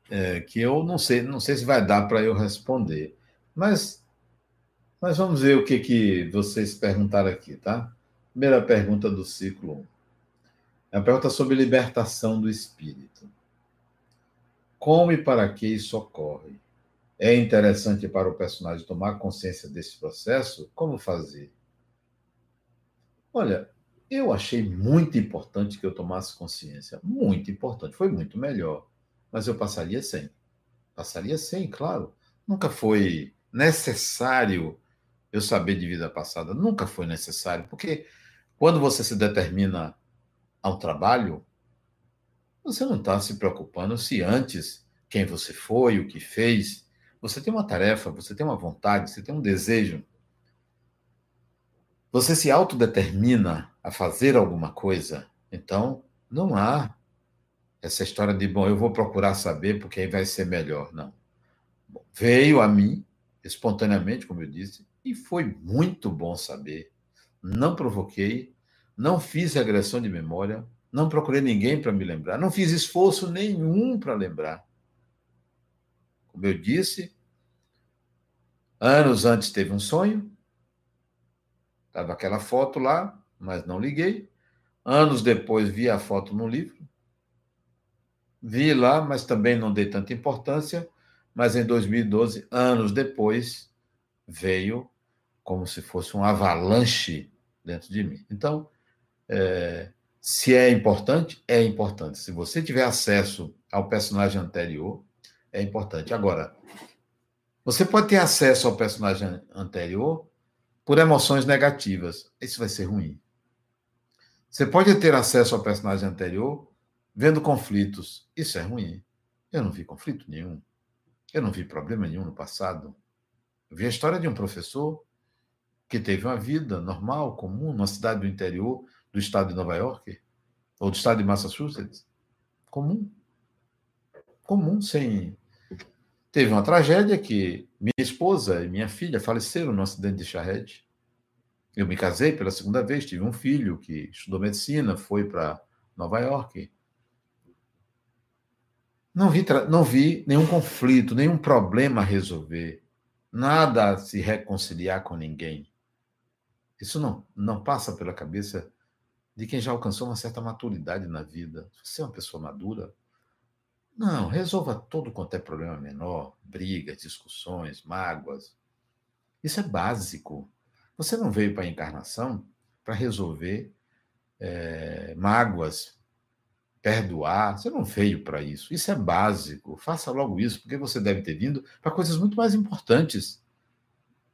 Speaker 1: é, que eu não sei, não sei se vai dar para eu responder. Mas, mas vamos ver o que, que vocês perguntaram aqui, tá? Primeira pergunta do ciclo 1. É uma pergunta sobre libertação do espírito. Como e para que isso ocorre? É interessante para o personagem tomar consciência desse processo? Como fazer? Olha, eu achei muito importante que eu tomasse consciência. Muito importante. Foi muito melhor. Mas eu passaria sem. Passaria sem, claro. Nunca foi necessário eu saber de vida passada. Nunca foi necessário. Porque quando você se determina ao trabalho, você não está se preocupando se antes quem você foi, o que fez. Você tem uma tarefa, você tem uma vontade, você tem um desejo. Você se autodetermina a fazer alguma coisa. Então, não há essa história de, bom, eu vou procurar saber porque aí vai ser melhor. Não. Bom, veio a mim, espontaneamente, como eu disse, e foi muito bom saber. Não provoquei, não fiz regressão de memória, não procurei ninguém para me lembrar, não fiz esforço nenhum para lembrar. Como eu disse, anos antes teve um sonho, estava aquela foto lá, mas não liguei. Anos depois vi a foto no livro, vi lá, mas também não dei tanta importância. Mas em 2012, anos depois, veio como se fosse um avalanche dentro de mim. Então, é, se é importante, é importante. Se você tiver acesso ao personagem anterior, é importante. Agora, você pode ter acesso ao personagem anterior por emoções negativas. Isso vai ser ruim. Você pode ter acesso ao personagem anterior vendo conflitos. Isso é ruim. Eu não vi conflito nenhum. Eu não vi problema nenhum no passado. Eu vi a história de um professor que teve uma vida normal, comum, numa cidade do interior, do estado de Nova York ou do estado de Massachusetts. Comum. Comum, sem. Teve uma tragédia que minha esposa e minha filha faleceram no acidente de charrete. Eu me casei pela segunda vez, tive um filho que estudou medicina, foi para Nova York. Não vi, não vi nenhum conflito, nenhum problema a resolver, nada se reconciliar com ninguém. Isso não, não passa pela cabeça de quem já alcançou uma certa maturidade na vida. Você é uma pessoa madura? Não, resolva todo quanto é problema menor, brigas, discussões, mágoas. Isso é básico. Você não veio para a encarnação para resolver é, mágoas, perdoar. Você não veio para isso. Isso é básico. Faça logo isso, porque você deve ter vindo para coisas muito mais importantes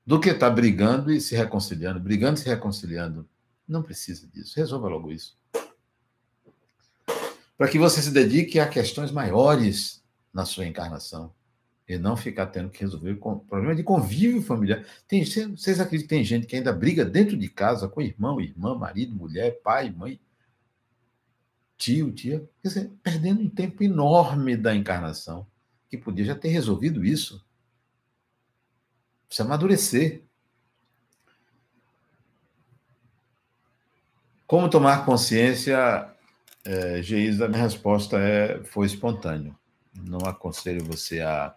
Speaker 1: do que estar tá brigando e se reconciliando, brigando e se reconciliando. Não precisa disso. Resolva logo isso. Para que você se dedique a questões maiores na sua encarnação e não ficar tendo que resolver com problema de convívio familiar. Tem, vocês acreditam que tem gente que ainda briga dentro de casa com irmão, irmã, marido, mulher, pai, mãe? Tio, tia, quer dizer, perdendo um tempo enorme da encarnação, que podia já ter resolvido isso. Precisa amadurecer. Como tomar consciência, é, Geisa, minha resposta é, foi espontâneo. Não aconselho você a,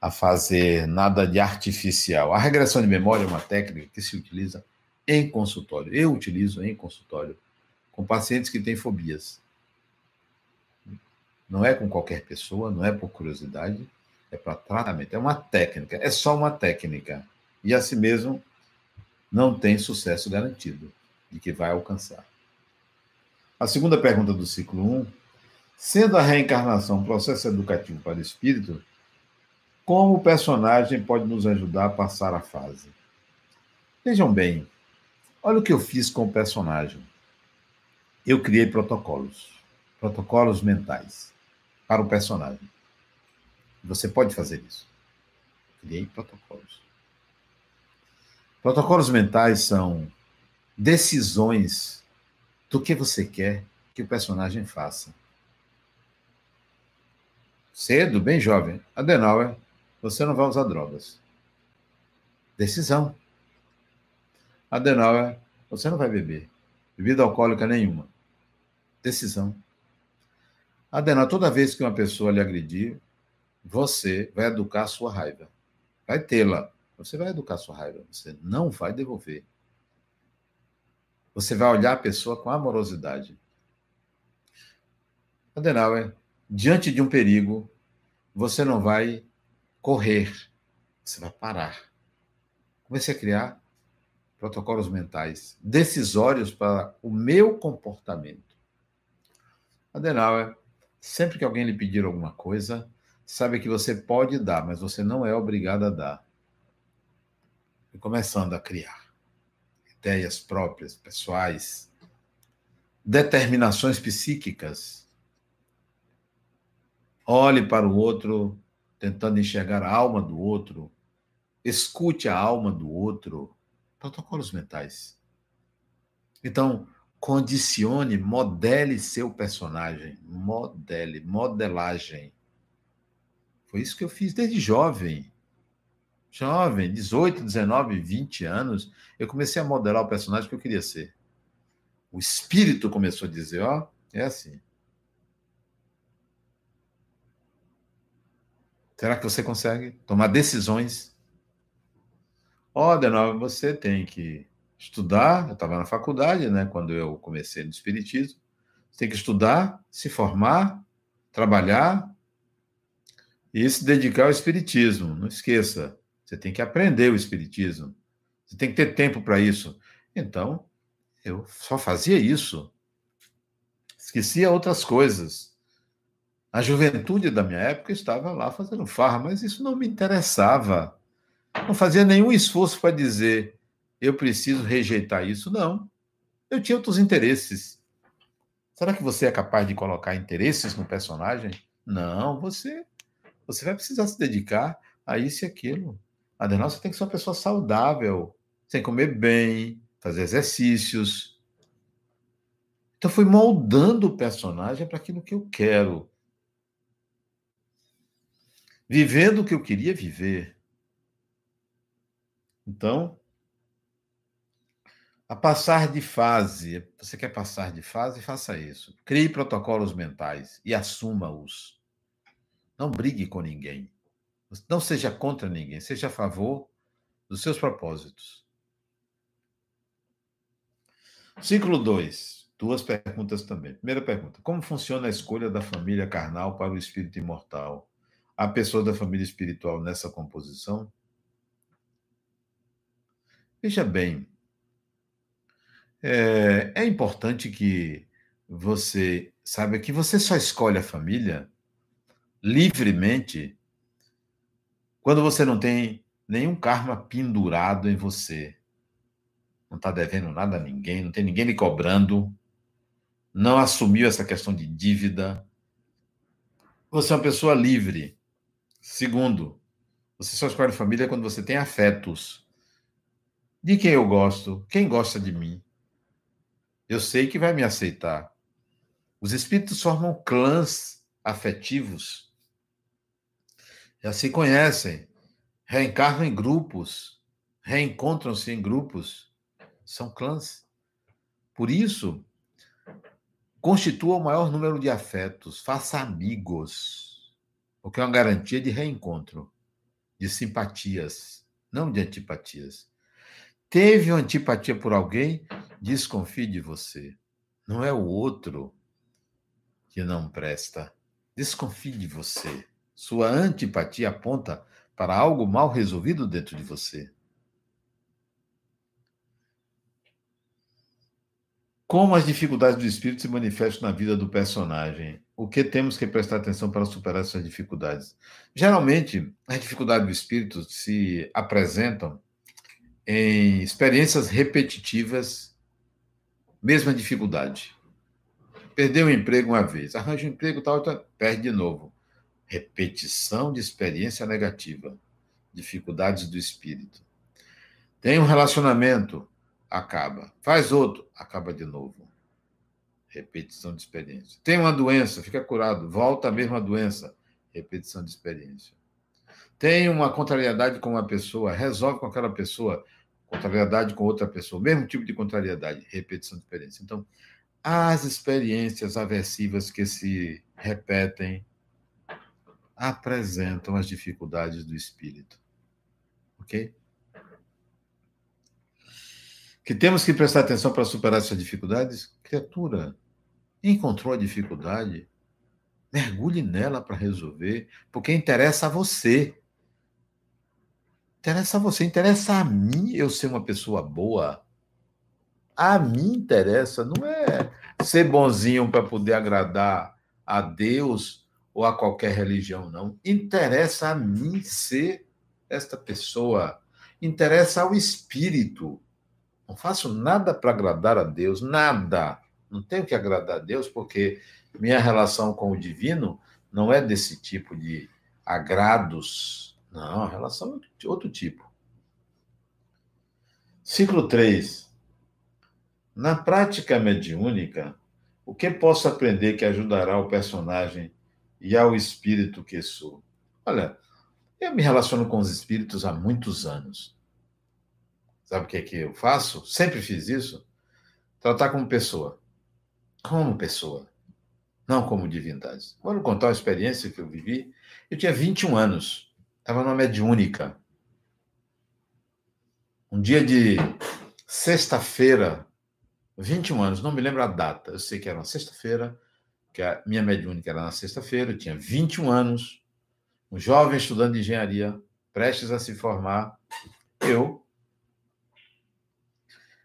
Speaker 1: a fazer nada de artificial. A regressão de memória é uma técnica que se utiliza em consultório. Eu utilizo em consultório com pacientes que têm fobias. Não é com qualquer pessoa, não é por curiosidade, é para tratamento. É uma técnica, é só uma técnica. E assim mesmo não tem sucesso garantido de que vai alcançar. A segunda pergunta do ciclo 1, sendo a reencarnação um processo educativo para o espírito, como o personagem pode nos ajudar a passar a fase? Vejam bem, olha o que eu fiz com o personagem eu criei protocolos, protocolos mentais para o personagem. Você pode fazer isso. Criei protocolos. Protocolos mentais são decisões do que você quer que o personagem faça. Cedo, bem jovem. Adenauer, você não vai usar drogas. Decisão. Adenauer, você não vai beber. Bebida alcoólica nenhuma decisão. Adenal, toda vez que uma pessoa lhe agredir, você vai educar sua raiva. Vai tê-la. Você vai educar sua raiva. Você não vai devolver. Você vai olhar a pessoa com amorosidade. Adenauer, diante de um perigo, você não vai correr, você vai parar. Comece a criar protocolos mentais decisórios para o meu comportamento. Adenauer, sempre que alguém lhe pedir alguma coisa, sabe que você pode dar, mas você não é obrigado a dar. E começando a criar ideias próprias, pessoais, determinações psíquicas. Olhe para o outro, tentando enxergar a alma do outro. Escute a alma do outro. Protocolos mentais. Então, Condicione, modele seu personagem. Modele, modelagem. Foi isso que eu fiz desde jovem. Jovem, 18, 19, 20 anos, eu comecei a modelar o personagem que eu queria ser. O espírito começou a dizer: ó, é assim. Será que você consegue tomar decisões? Ó, oh, Denova, você tem que estudar, eu estava na faculdade, né, quando eu comecei no Espiritismo. Você tem que estudar, se formar, trabalhar e se dedicar ao Espiritismo. Não esqueça, você tem que aprender o Espiritismo. Você tem que ter tempo para isso. Então, eu só fazia isso. Esquecia outras coisas. A juventude da minha época estava lá fazendo farra, mas isso não me interessava. Não fazia nenhum esforço para dizer eu preciso rejeitar isso. Não. Eu tinha outros interesses. Será que você é capaz de colocar interesses no personagem? Não, você você vai precisar se dedicar a isso e aquilo. Adenal, você tem que ser uma pessoa saudável, sem comer bem, fazer exercícios. Então, fui moldando o personagem para aquilo que eu quero. Vivendo o que eu queria viver. Então, a passar de fase. Você quer passar de fase? Faça isso. Crie protocolos mentais e assuma-os. Não brigue com ninguém. Não seja contra ninguém. Seja a favor dos seus propósitos. Ciclo 2. Duas perguntas também. Primeira pergunta: Como funciona a escolha da família carnal para o espírito imortal? A pessoa da família espiritual nessa composição? Veja bem, é, é importante que você saiba que você só escolhe a família livremente quando você não tem nenhum karma pendurado em você. Não está devendo nada a ninguém, não tem ninguém lhe cobrando, não assumiu essa questão de dívida. Você é uma pessoa livre. Segundo, você só escolhe família quando você tem afetos. De quem eu gosto? Quem gosta de mim? Eu sei que vai me aceitar. Os espíritos formam clãs afetivos. Já se conhecem, reencarnam em grupos, reencontram-se em grupos. São clãs. Por isso, constitua o maior número de afetos, faça amigos, o que é uma garantia de reencontro, de simpatias, não de antipatias. Teve uma antipatia por alguém, desconfie de você. Não é o outro que não presta. Desconfie de você. Sua antipatia aponta para algo mal resolvido dentro de você. Como as dificuldades do espírito se manifestam na vida do personagem? O que temos que prestar atenção para superar essas dificuldades? Geralmente, as dificuldades do espírito se apresentam em experiências repetitivas, mesma dificuldade. Perdeu o emprego uma vez, arranja um emprego tal, tal, perde de novo. Repetição de experiência negativa, dificuldades do espírito. Tem um relacionamento, acaba. Faz outro, acaba de novo. Repetição de experiência. Tem uma doença, fica curado, volta a mesma doença. Repetição de experiência. Tem uma contrariedade com uma pessoa, resolve com aquela pessoa, contrariedade com outra pessoa, mesmo tipo de contrariedade, repetição de experiência. Então, as experiências aversivas que se repetem apresentam as dificuldades do espírito. Ok? que temos que prestar atenção para superar essas dificuldades? Criatura, encontrou a dificuldade? Mergulhe nela para resolver, porque interessa a você. Interessa a você, interessa a mim eu ser uma pessoa boa. A mim interessa, não é ser bonzinho para poder agradar a Deus ou a qualquer religião, não. Interessa a mim ser esta pessoa. Interessa ao espírito não faço nada para agradar a Deus, nada. Não tenho que agradar a Deus, porque minha relação com o divino não é desse tipo de agrados. Não, a relação é de outro tipo. Ciclo 3. Na prática mediúnica, o que posso aprender que ajudará o personagem e ao espírito que sou? Olha, eu me relaciono com os espíritos há muitos anos. Sabe o que é que eu faço? Sempre fiz isso. Tratar como pessoa. Como pessoa. Não como divindade. Vou contar uma experiência que eu vivi. Eu tinha 21 anos. Estava numa mediúnica. Um dia de sexta-feira, 21 anos, não me lembro a data. Eu sei que era uma sexta-feira, que a minha mediúnica era na sexta-feira, eu tinha 21 anos, um jovem estudante de engenharia, prestes a se formar. Eu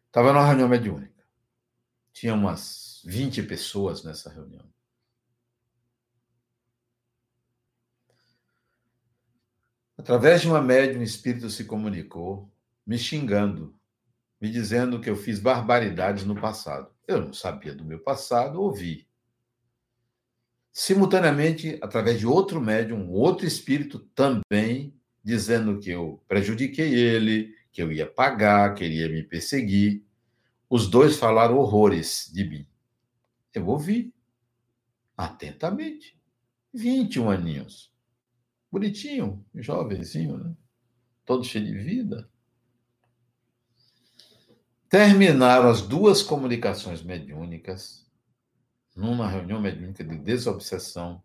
Speaker 1: Estava numa reunião mediúnica. Tinha umas 20 pessoas nessa reunião. Através de uma médium, o espírito se comunicou, me xingando, me dizendo que eu fiz barbaridades no passado. Eu não sabia do meu passado, ouvi. Simultaneamente, através de outro médium, outro espírito também, dizendo que eu prejudiquei ele, que eu ia pagar, que ele ia me perseguir. Os dois falaram horrores de mim. Eu ouvi atentamente. 21 aninhos. Bonitinho, jovenzinho, né? Todo cheio de vida. Terminaram as duas comunicações mediúnicas numa reunião mediúnica de desobsessão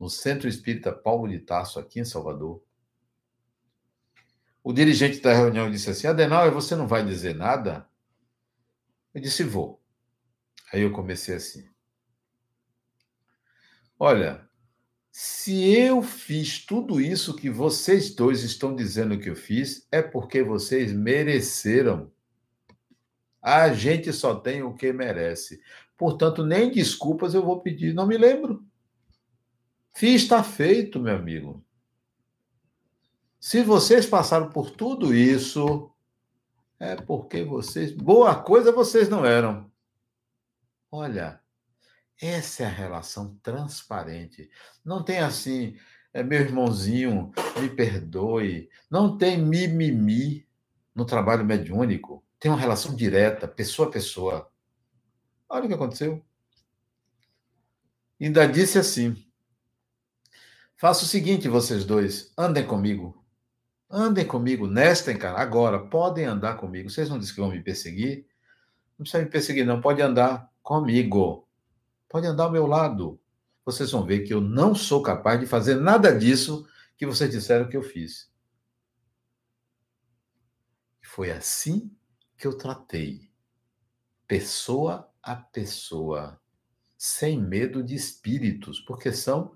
Speaker 1: no Centro Espírita Paulo de Tarso, aqui em Salvador. O dirigente da reunião disse assim: Adenauer, você não vai dizer nada? Eu disse: Vou. Aí eu comecei assim: Olha, se eu fiz tudo isso que vocês dois estão dizendo que eu fiz, é porque vocês mereceram. A gente só tem o que merece. Portanto, nem desculpas eu vou pedir, não me lembro. Fiz, está feito, meu amigo. Se vocês passaram por tudo isso, é porque vocês. Boa coisa vocês não eram. Olha, essa é a relação transparente. Não tem assim, é, meu irmãozinho, me perdoe. Não tem mimimi no trabalho mediúnico. Tem uma relação direta, pessoa a pessoa. Olha o que aconteceu. Ainda disse assim: Faça o seguinte, vocês dois, andem comigo. Andem comigo nesta encarnação. Agora, podem andar comigo. Vocês não dizem que vão me perseguir? Não precisa me perseguir, não. Pode andar comigo. Pode andar ao meu lado. Vocês vão ver que eu não sou capaz de fazer nada disso que vocês disseram que eu fiz. Foi assim que eu tratei, pessoa a pessoa, sem medo de espíritos, porque são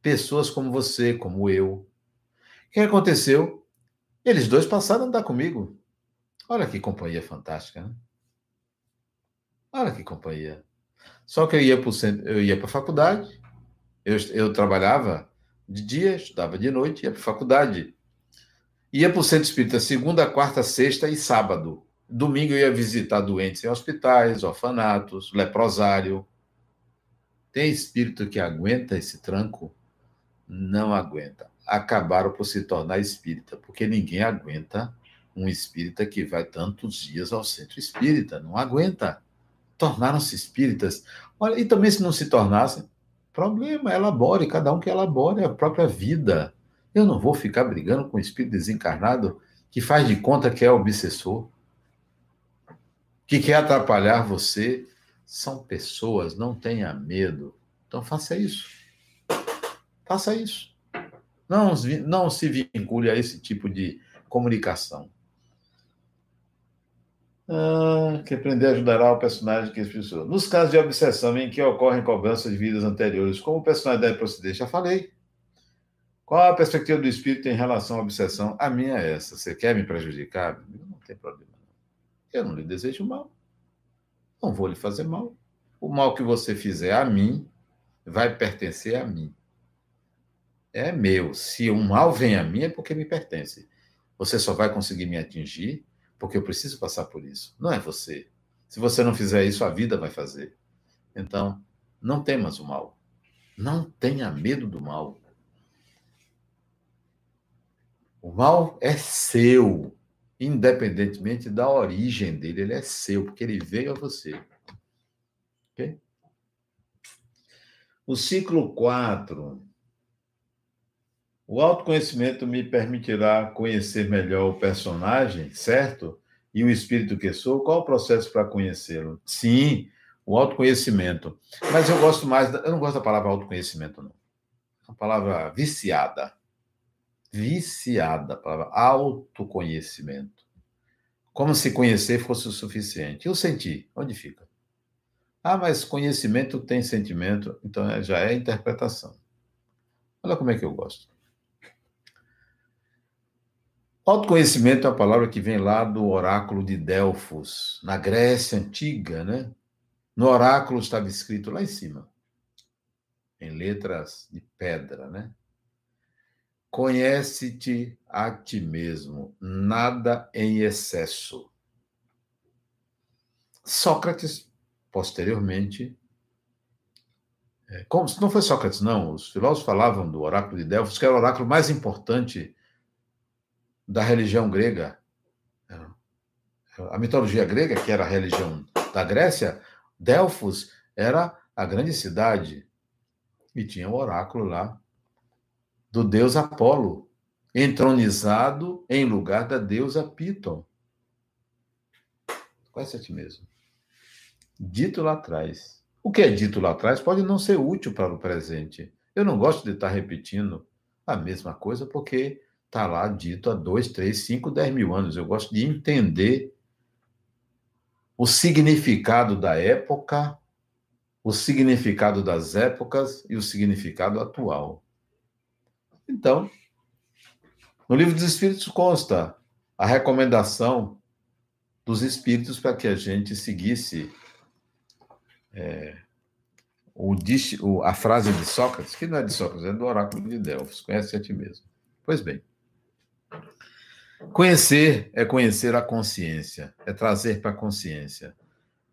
Speaker 1: pessoas como você, como eu. O que aconteceu? Eles dois passaram a andar comigo. Olha que companhia fantástica, né? Olha que companhia. Só que eu ia para a faculdade, eu, eu trabalhava de dia, estudava de noite, ia para a faculdade. Ia para o centro espírita segunda, quarta, sexta e sábado. Domingo eu ia visitar doentes em hospitais, orfanatos, leprosário. Tem espírito que aguenta esse tranco? Não aguenta. Acabaram por se tornar espírita, porque ninguém aguenta um espírita que vai tantos dias ao centro espírita. Não aguenta. Tornaram-se espíritas. Olha, e também se não se tornassem, problema, elabore, cada um que elabore a própria vida. Eu não vou ficar brigando com o espírito desencarnado que faz de conta que é obsessor, que quer atrapalhar você. São pessoas, não tenha medo. Então faça isso. Faça isso. Não, não se vincule a esse tipo de comunicação. Ah, que aprender ajudará o personagem que expressou. Nos casos de obsessão em que ocorrem cobranças de vidas anteriores, como o personagem deve proceder? Já falei. Qual a perspectiva do espírito em relação à obsessão? A minha é essa. Você quer me prejudicar? Não tem problema. Eu não lhe desejo mal. Não vou lhe fazer mal. O mal que você fizer a mim vai pertencer a mim. É meu. Se um mal vem a mim, é porque me pertence. Você só vai conseguir me atingir porque eu preciso passar por isso. Não é você. Se você não fizer isso, a vida vai fazer. Então, não temas o mal. Não tenha medo do mal. O mal é seu, independentemente da origem dele, ele é seu, porque ele veio a você. O ciclo 4. O autoconhecimento me permitirá conhecer melhor o personagem, certo? E o espírito que sou. Qual o processo para conhecê-lo? Sim, o autoconhecimento. Mas eu gosto mais, da, eu não gosto da palavra autoconhecimento, não. A palavra viciada viciada, a palavra autoconhecimento. Como se conhecer fosse o suficiente. Eu senti, onde fica? Ah, mas conhecimento tem sentimento, então é, já é interpretação. Olha como é que eu gosto. Autoconhecimento é a palavra que vem lá do oráculo de Delfos, na Grécia antiga, né? No oráculo estava escrito lá em cima, em letras de pedra, né? Conhece-te a ti mesmo, nada em excesso. Sócrates, posteriormente, é, como não foi Sócrates, não, os filósofos falavam do oráculo de Delfos, que era o oráculo mais importante da religião grega. A mitologia grega, que era a religião da Grécia, Delfos era a grande cidade e tinha um oráculo lá do deus Apolo, entronizado em lugar da deusa Piton. Conhece a mesmo. Dito lá atrás. O que é dito lá atrás pode não ser útil para o presente. Eu não gosto de estar repetindo a mesma coisa porque está lá dito há dois, três, cinco, dez mil anos. Eu gosto de entender o significado da época, o significado das épocas e o significado atual. Então, no livro dos Espíritos consta a recomendação dos Espíritos para que a gente seguisse é, o, a frase de Sócrates, que não é de Sócrates, é do oráculo de Delfos, conhece a ti mesmo. Pois bem, conhecer é conhecer a consciência, é trazer para a consciência.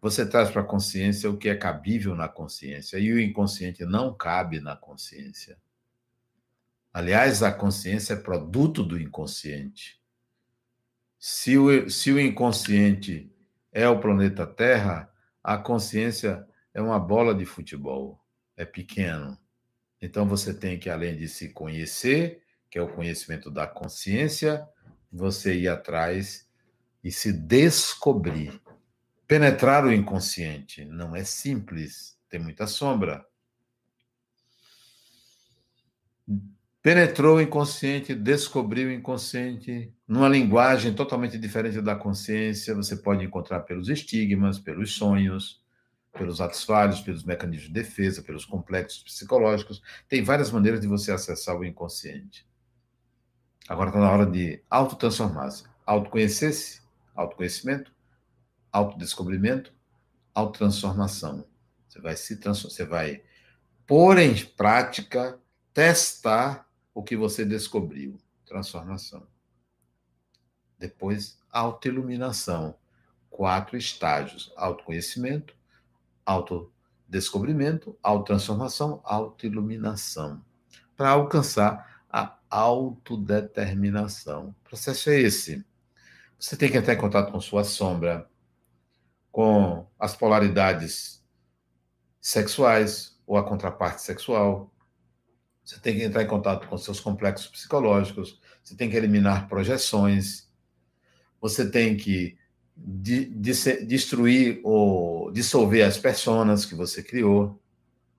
Speaker 1: Você traz para a consciência o que é cabível na consciência, e o inconsciente não cabe na consciência. Aliás, a consciência é produto do inconsciente. Se o, se o inconsciente é o planeta Terra, a consciência é uma bola de futebol. é pequeno. Então você tem que, além de se conhecer, que é o conhecimento da consciência, você ir atrás e se descobrir. Penetrar o inconsciente não é simples, tem muita sombra. Penetrou o inconsciente, descobriu o inconsciente, numa linguagem totalmente diferente da consciência, você pode encontrar pelos estigmas, pelos sonhos, pelos atos falhos, pelos mecanismos de defesa, pelos complexos psicológicos. Tem várias maneiras de você acessar o inconsciente. Agora está na hora de autotransformar-se. Autoconhecer-se, autoconhecimento, autodescobrimento, autotransformação. Você vai se transformar, você vai pôr em prática, testar o que você descobriu. Transformação. Depois, autoiluminação. Quatro estágios: autoconhecimento, autodescobrimento, autotransformação, autoiluminação. Para alcançar a autodeterminação. O processo é esse. Você tem que entrar em contato com sua sombra, com as polaridades sexuais ou a contraparte sexual, você tem que entrar em contato com seus complexos psicológicos, você tem que eliminar projeções, você tem que de, de, destruir ou dissolver as personas que você criou,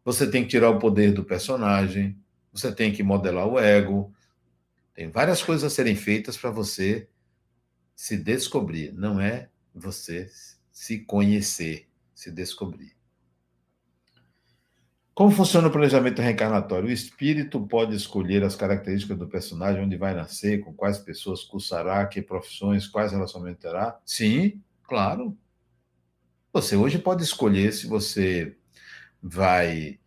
Speaker 1: você tem que tirar o poder do personagem, você tem que modelar o ego. Tem várias coisas a serem feitas para você se descobrir, não é você se conhecer, se descobrir. Como funciona o planejamento reencarnatório? O espírito pode escolher as características do personagem, onde vai nascer, com quais pessoas cursará, que profissões, quais relacionamentos terá? Sim, claro. Você hoje pode escolher se você vai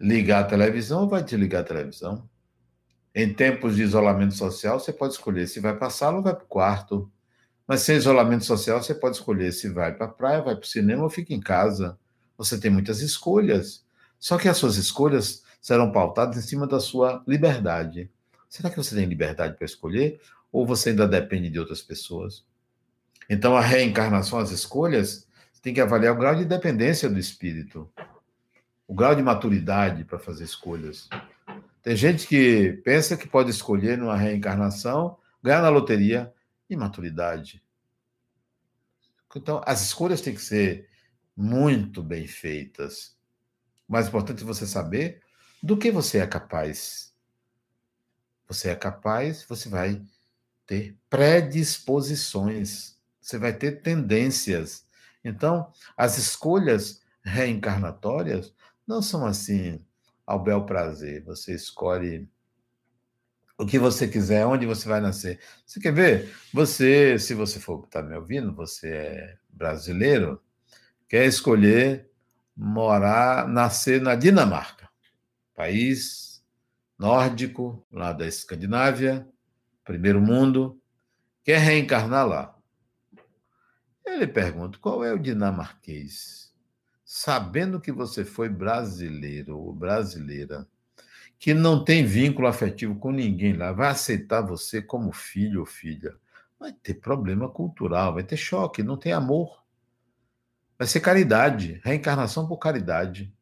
Speaker 1: ligar a televisão ou vai desligar a televisão. Em tempos de isolamento social, você pode escolher se vai para a sala ou vai para o quarto. Mas sem isolamento social, você pode escolher se vai para a praia, vai para o cinema ou fica em casa. Você tem muitas escolhas. Só que as suas escolhas serão pautadas em cima da sua liberdade. Será que você tem liberdade para escolher? Ou você ainda depende de outras pessoas? Então, a reencarnação, as escolhas, tem que avaliar o grau de dependência do espírito, o grau de maturidade para fazer escolhas. Tem gente que pensa que pode escolher numa reencarnação, ganhar na loteria, imaturidade. Então, as escolhas têm que ser muito bem feitas. O mais importante é você saber do que você é capaz. Você é capaz, você vai ter predisposições, você vai ter tendências. Então, as escolhas reencarnatórias não são assim ao bel prazer. Você escolhe o que você quiser, onde você vai nascer. Você quer ver? Você, se você for estar tá me ouvindo, você é brasileiro, quer escolher morar, nascer na Dinamarca, país nórdico, lá da Escandinávia, primeiro mundo, quer reencarnar lá. Ele pergunta: qual é o dinamarquês? Sabendo que você foi brasileiro ou brasileira, que não tem vínculo afetivo com ninguém lá, vai aceitar você como filho ou filha. Vai ter problema cultural, vai ter choque, não tem amor. Vai ser caridade, reencarnação por caridade.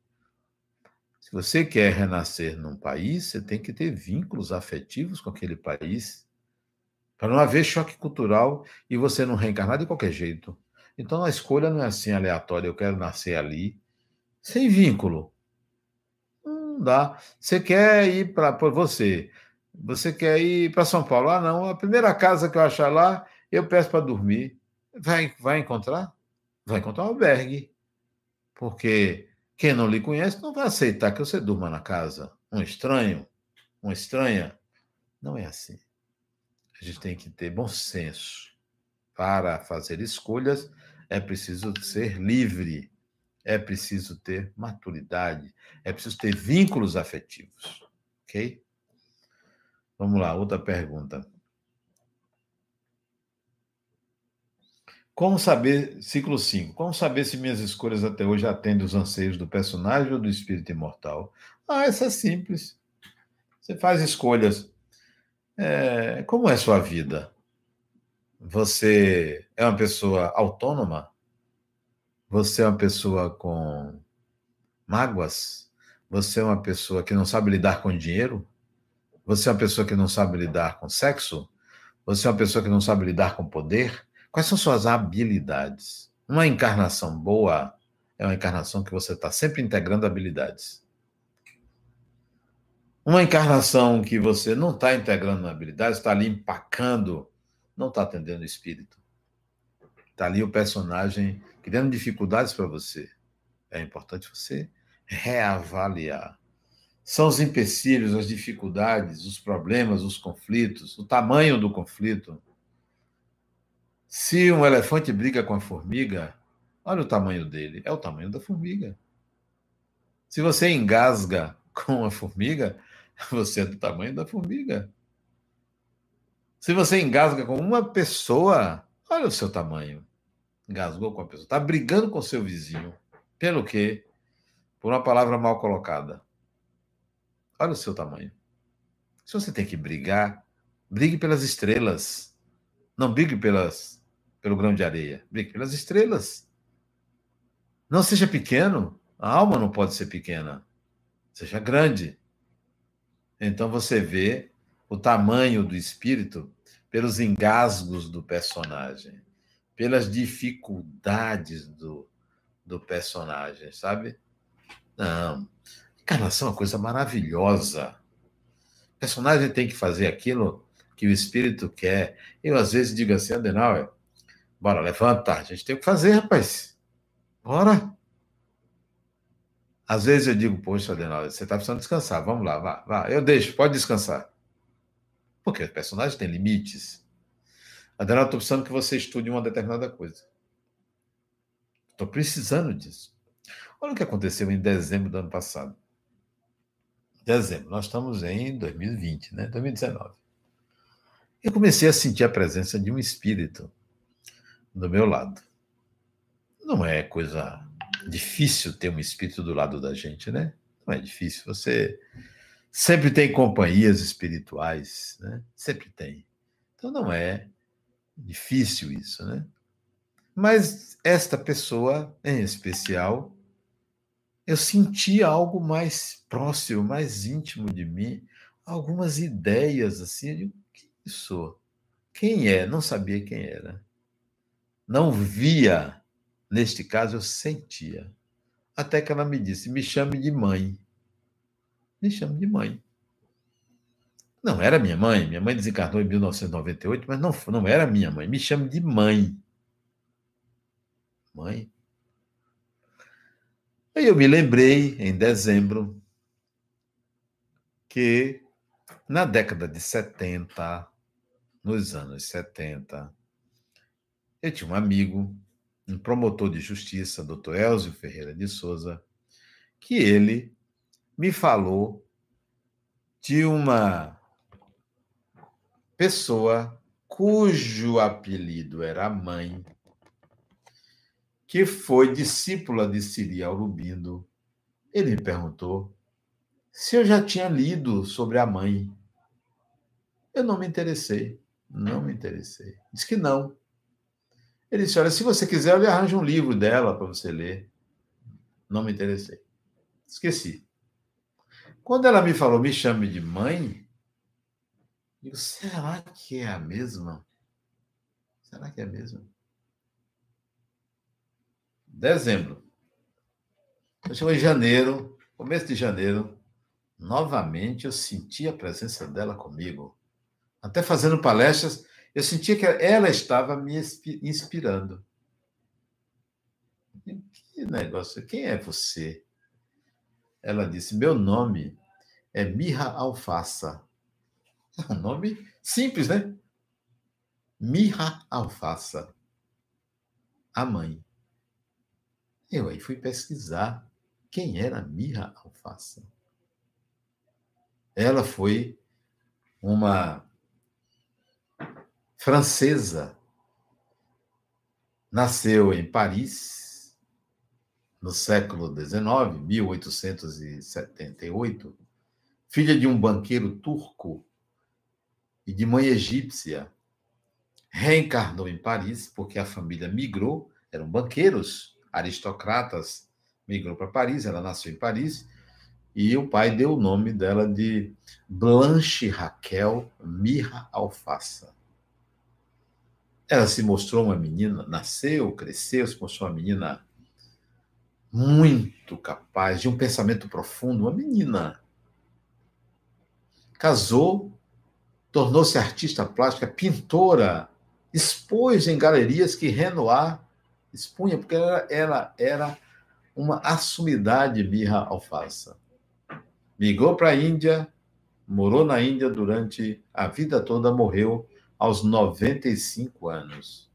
Speaker 1: Se você quer renascer num país, você tem que ter vínculos afetivos com aquele país, para não haver choque cultural e você não reencarnar de qualquer jeito. Então a escolha não é assim aleatória, eu quero nascer ali, sem vínculo. Não dá. Você quer ir para você, você quer ir para São Paulo? Ah, não, a primeira casa que eu achar lá, eu peço para dormir. Vai, vai encontrar? vai encontrar um albergue. Porque quem não lhe conhece não vai aceitar que você durma na casa. Um estranho, uma estranha. Não é assim. A gente tem que ter bom senso. Para fazer escolhas, é preciso ser livre, é preciso ter maturidade, é preciso ter vínculos afetivos. Ok? Vamos lá, outra pergunta. Como saber, ciclo 5, como saber se minhas escolhas até hoje atendem os anseios do personagem ou do espírito imortal? Ah, essa é simples. Você faz escolhas. É, como é sua vida? Você é uma pessoa autônoma? Você é uma pessoa com mágoas? Você é uma pessoa que não sabe lidar com dinheiro? Você é uma pessoa que não sabe lidar com sexo? Você é uma pessoa que não sabe lidar com poder? Quais são suas habilidades? Uma encarnação boa é uma encarnação que você está sempre integrando habilidades. Uma encarnação que você não está integrando habilidades, está ali empacando, não está atendendo o espírito. Está ali o personagem criando dificuldades para você. É importante você reavaliar. São os empecilhos, as dificuldades, os problemas, os conflitos, o tamanho do conflito. Se um elefante briga com a formiga, olha o tamanho dele, é o tamanho da formiga. Se você engasga com a formiga, você é do tamanho da formiga. Se você engasga com uma pessoa, olha o seu tamanho. Engasgou com a pessoa. Está brigando com seu vizinho. Pelo quê? Por uma palavra mal colocada. Olha o seu tamanho. Se você tem que brigar, brigue pelas estrelas. Não brigue pelas, pelo grão de areia. Brigue pelas estrelas. Não seja pequeno. A alma não pode ser pequena. Seja grande. Então você vê o tamanho do espírito pelos engasgos do personagem, pelas dificuldades do, do personagem, sabe? Não. Encarnação é uma coisa maravilhosa. O personagem tem que fazer aquilo que o espírito quer. Eu, às vezes, digo assim, Adenauer, bora, levanta, a gente tem que fazer, rapaz. Bora. Às vezes eu digo, poxa, Adenauer, você está precisando descansar, vamos lá, vá, vá. Eu deixo, pode descansar. Porque o personagem tem limites. Adenauer, estou precisando que você estude uma determinada coisa. Estou precisando disso. Olha o que aconteceu em dezembro do ano passado. Dezembro, nós estamos em 2020, né? 2019. Eu comecei a sentir a presença de um espírito do meu lado. Não é coisa difícil ter um espírito do lado da gente, né? Não é difícil. Você sempre tem companhias espirituais, né? Sempre tem. Então não é difícil isso, né? Mas esta pessoa em especial eu senti algo mais próximo, mais íntimo de mim, algumas ideias assim, digo, que isso? Quem é? Não sabia quem era. Não via, neste caso eu sentia. Até que ela me disse: "Me chame de mãe". Me chame de mãe. Não era minha mãe, minha mãe desencarnou em 1998, mas não, não era minha mãe. Me chame de mãe. Mãe? Aí eu me lembrei, em dezembro, que na década de 70, nos anos 70, eu tinha um amigo, um promotor de justiça, doutor Elzio Ferreira de Souza, que ele me falou de uma pessoa cujo apelido era mãe, que foi discípula de Siri Aurobindo, ele me perguntou se eu já tinha lido sobre a mãe. Eu não me interessei, não me interessei. Diz que não. Ele disse: Olha, se você quiser, eu lhe arranjo um livro dela para você ler. Não me interessei. Esqueci. Quando ela me falou, me chame de mãe, eu será que é a mesma? Será que é a mesma? dezembro. Chegou em janeiro, começo de janeiro, novamente eu senti a presença dela comigo. Até fazendo palestras, eu sentia que ela estava me inspirando. Que negócio, quem é você? Ela disse: Meu nome é Mirra Alfaça. Nome simples, né? Mirra Alfaça. A mãe. Eu aí fui pesquisar quem era Mirra Alfaça. Ela foi uma francesa. Nasceu em Paris no século XIX, 1878, filha de um banqueiro turco e de mãe egípcia. Reencarnou em Paris porque a família migrou, eram banqueiros aristocratas, migrou para Paris, ela nasceu em Paris, e o pai deu o nome dela de Blanche Raquel Mirra Alfaça. Ela se mostrou uma menina, nasceu, cresceu, se mostrou uma menina muito capaz, de um pensamento profundo, uma menina. Casou, tornou-se artista plástica, pintora, expôs em galerias que Renoir expunha, porque ela, ela era uma assumidade Mirra Alfaça. Migrou para a Índia, morou na Índia durante a vida toda, morreu aos 95 anos.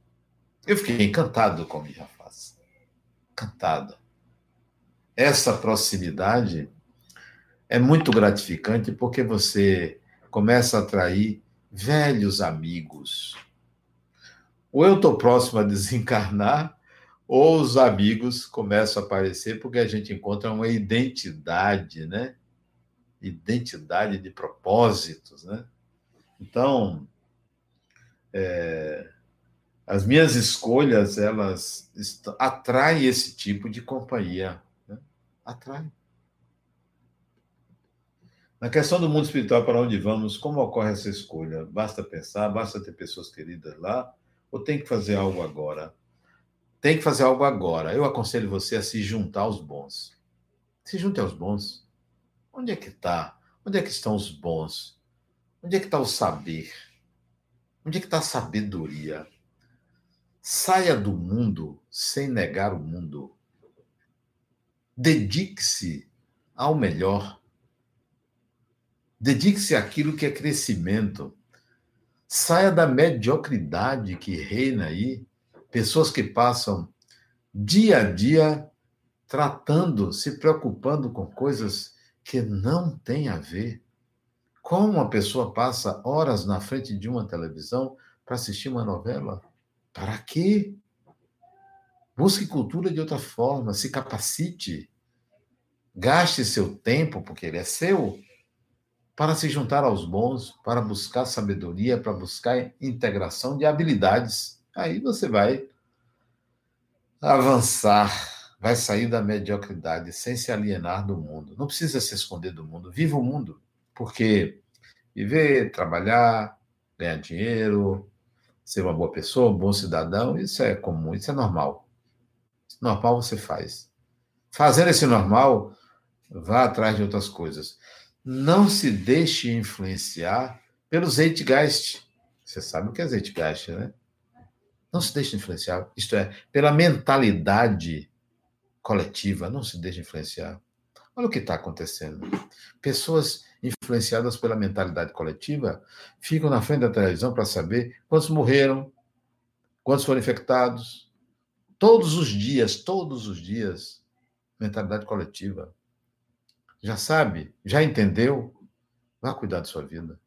Speaker 1: Eu fiquei encantado com Mirra Alfaça. Encantado. Essa proximidade é muito gratificante porque você começa a atrair velhos amigos. Ou eu estou próximo a desencarnar, ou os amigos começam a aparecer porque a gente encontra uma identidade, né? Identidade de propósitos, né? Então, é, as minhas escolhas, elas atraem esse tipo de companhia. Atraem. Na questão do mundo espiritual, para onde vamos, como ocorre essa escolha? Basta pensar, basta ter pessoas queridas lá, ou tem que fazer algo agora? tem que fazer algo agora. Eu aconselho você a se juntar aos bons. Se junte aos bons. Onde é que está? Onde é que estão os bons? Onde é que está o saber? Onde é que está a sabedoria? Saia do mundo sem negar o mundo. Dedique-se ao melhor. Dedique-se àquilo que é crescimento. Saia da mediocridade que reina aí pessoas que passam dia a dia tratando, se preocupando com coisas que não têm a ver. Como uma pessoa passa horas na frente de uma televisão para assistir uma novela? Para quê? Busque cultura de outra forma, se capacite. Gaste seu tempo, porque ele é seu, para se juntar aos bons, para buscar sabedoria, para buscar integração de habilidades Aí você vai avançar, vai sair da mediocridade sem se alienar do mundo. Não precisa se esconder do mundo, viva o mundo, porque viver, trabalhar, ganhar dinheiro, ser uma boa pessoa, um bom cidadão, isso é comum, isso é normal. Normal você faz. Fazendo esse normal, vá atrás de outras coisas. Não se deixe influenciar pelo Zeitgeist. Você sabe o que é Zeitgeist, né? Não se deixe influenciar, isto é, pela mentalidade coletiva, não se deixe influenciar. Olha o que está acontecendo. Pessoas influenciadas pela mentalidade coletiva ficam na frente da televisão para saber quantos morreram, quantos foram infectados. Todos os dias, todos os dias, mentalidade coletiva. Já sabe? Já entendeu? Vá cuidar da sua vida.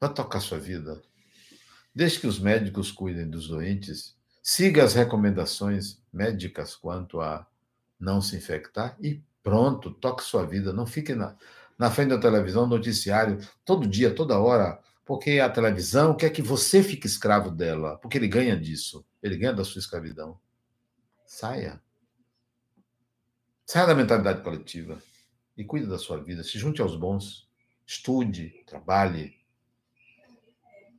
Speaker 1: Vá tocar sua vida. Deixe que os médicos cuidem dos doentes, siga as recomendações médicas quanto a não se infectar e pronto, toque sua vida. Não fique na, na frente da televisão, noticiário, todo dia, toda hora, porque a televisão quer que você fique escravo dela, porque ele ganha disso, ele ganha da sua escravidão. Saia. Saia da mentalidade coletiva e cuide da sua vida. Se junte aos bons. Estude, trabalhe,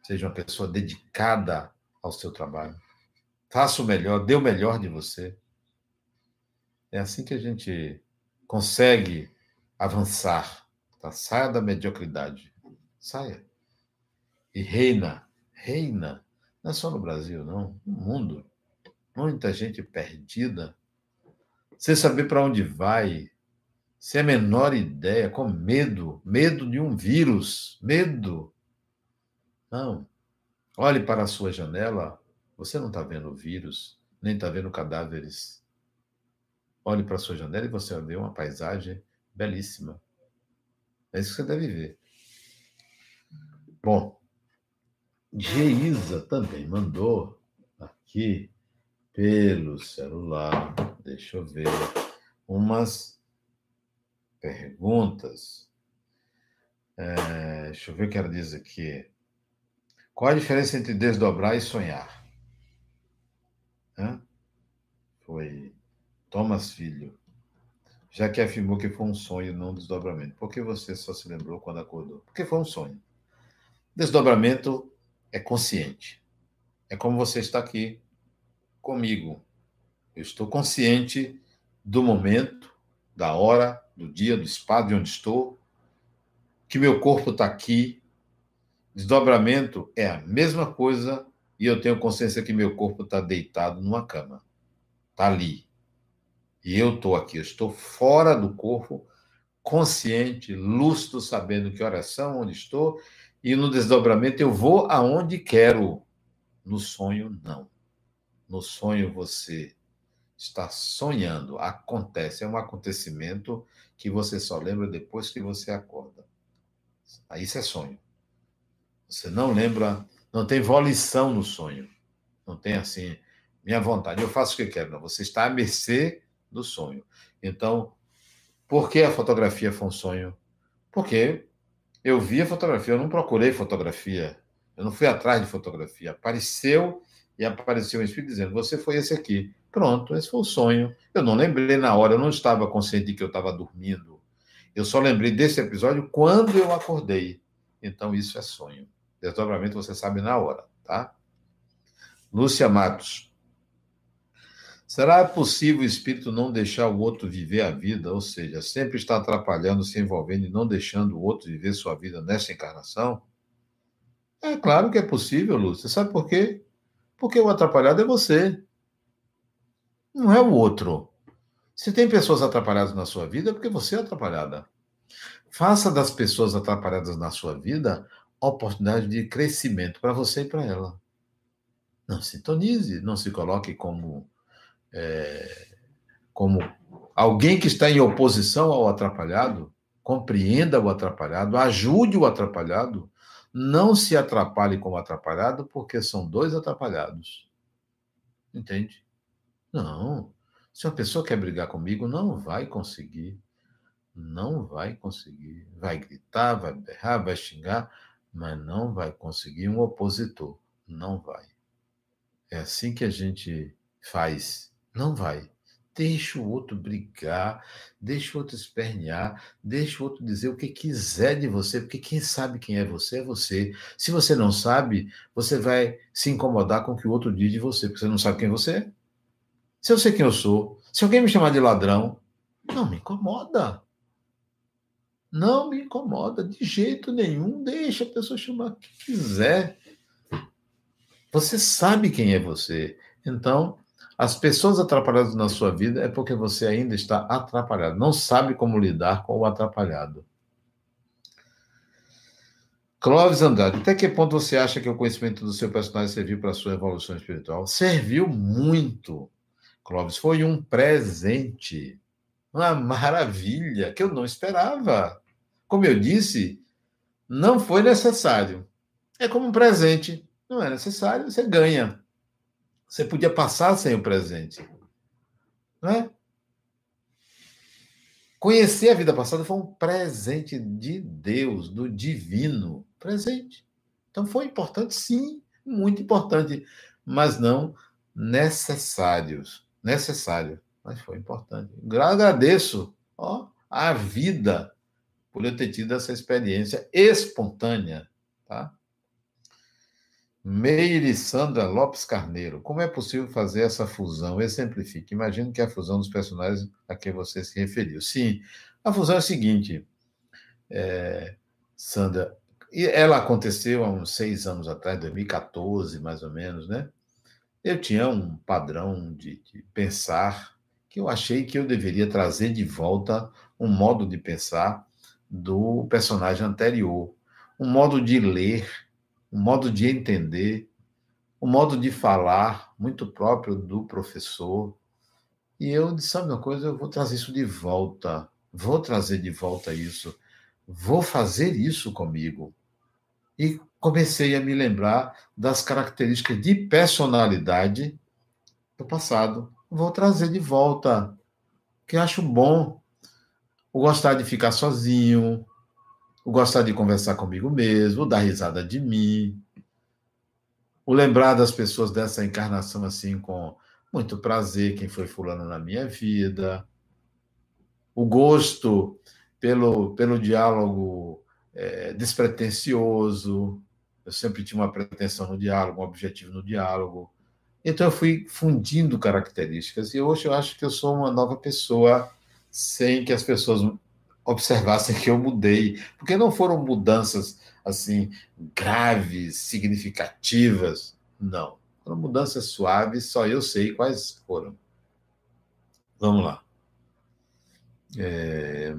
Speaker 1: Seja uma pessoa dedicada ao seu trabalho. Faça o melhor, dê o melhor de você. É assim que a gente consegue avançar. Tá? Saia da mediocridade. Saia. E reina, reina. Não é só no Brasil, não. No mundo. Muita gente perdida. Sem saber para onde vai. Sem a menor ideia, com medo. Medo de um vírus. Medo não. Olhe para a sua janela, você não está vendo vírus, nem está vendo cadáveres. Olhe para a sua janela e você vai ver uma paisagem belíssima. É isso que você deve ver. Bom, Geisa também mandou aqui pelo celular, deixa eu ver, umas perguntas. É, deixa eu ver o que ela diz aqui. Qual a diferença entre desdobrar e sonhar? Hã? Foi Thomas Filho. já que afirmou que foi um sonho, não um desdobramento. Por que você só se lembrou quando acordou? Porque foi um sonho. Desdobramento é consciente. É como você está aqui comigo. Eu estou consciente do momento, da hora, do dia, do espaço de onde estou, que meu corpo está aqui. Desdobramento é a mesma coisa e eu tenho consciência que meu corpo está deitado numa cama. Está ali. E eu estou aqui, eu estou fora do corpo, consciente, lúcido, sabendo que horas são, onde estou, e no desdobramento eu vou aonde quero. No sonho, não. No sonho você está sonhando, acontece, é um acontecimento que você só lembra depois que você acorda. Aí isso é sonho. Você não lembra, não tem volição no sonho. Não tem assim, minha vontade, eu faço o que quero. Não, você está à mercê do sonho. Então, por que a fotografia foi um sonho? Porque eu vi a fotografia, eu não procurei fotografia, eu não fui atrás de fotografia. Apareceu e apareceu um espírito dizendo: Você foi esse aqui. Pronto, esse foi o sonho. Eu não lembrei na hora, eu não estava consciente de que eu estava dormindo. Eu só lembrei desse episódio quando eu acordei. Então, isso é sonho. Desdobramento você sabe na hora, tá? Lúcia Matos. Será possível o espírito não deixar o outro viver a vida, ou seja, sempre está atrapalhando, se envolvendo e não deixando o outro viver sua vida nesta encarnação? É claro que é possível, Lúcia. Sabe por quê? Porque o atrapalhado é você. Não é o outro. Se tem pessoas atrapalhadas na sua vida, é porque você é atrapalhada. Faça das pessoas atrapalhadas na sua vida oportunidade de crescimento para você e para ela. Não sintonize, não se coloque como, é, como alguém que está em oposição ao atrapalhado. Compreenda o atrapalhado, ajude o atrapalhado, não se atrapalhe com o atrapalhado, porque são dois atrapalhados. Entende? Não. Se uma pessoa quer brigar comigo, não vai conseguir. Não vai conseguir. Vai gritar, vai berrar, vai xingar, mas não vai conseguir um opositor. Não vai. É assim que a gente faz. Não vai. Deixa o outro brigar, deixa o outro espernear, deixa o outro dizer o que quiser de você, porque quem sabe quem é você é você. Se você não sabe, você vai se incomodar com o que o outro diz de você, porque você não sabe quem você é. Se eu sei quem eu sou, se alguém me chamar de ladrão, não me incomoda. Não me incomoda de jeito nenhum. Deixa a pessoa chamar o que quiser. Você sabe quem é você. Então, as pessoas atrapalhadas na sua vida é porque você ainda está atrapalhado, não sabe como lidar com o atrapalhado. Clóvis Andrade, até que ponto você acha que o conhecimento do seu personagem serviu para a sua evolução espiritual? Serviu muito, Clóvis. Foi um presente, uma maravilha que eu não esperava. Como eu disse, não foi necessário. É como um presente. Não é necessário, você ganha. Você podia passar sem o presente. Não é? Conhecer a vida passada foi um presente de Deus, do divino. Presente. Então foi importante, sim, muito importante, mas não necessários. Necessário, mas foi importante. Agradeço ó, a vida por eu ter tido essa experiência espontânea. Tá? Meire Sandra Lopes Carneiro. Como é possível fazer essa fusão? Exemplifique. Imagino que é a fusão dos personagens a que você se referiu. Sim, a fusão é a seguinte, é, Sandra. Ela aconteceu há uns seis anos atrás, 2014, mais ou menos, né? Eu tinha um padrão de, de pensar que eu achei que eu deveria trazer de volta um modo de pensar do personagem anterior, um modo de ler um modo de entender, um modo de falar muito próprio do professor. E eu disse: sabe uma coisa, eu vou trazer isso de volta, vou trazer de volta isso, vou fazer isso comigo. E comecei a me lembrar das características de personalidade do passado. Vou trazer de volta, que acho bom. O gostar de ficar sozinho, o gostar de conversar comigo mesmo, o dar risada de mim, o lembrar das pessoas dessa encarnação assim com muito prazer, quem foi fulano na minha vida, o gosto pelo, pelo diálogo é, despretensioso. Eu sempre tinha uma pretensão no diálogo, um objetivo no diálogo. Então eu fui fundindo características e hoje eu acho que eu sou uma nova pessoa sem que as pessoas observassem que eu mudei, porque não foram mudanças assim graves, significativas, não. Foram mudanças suaves, só eu sei quais foram. Vamos lá. É,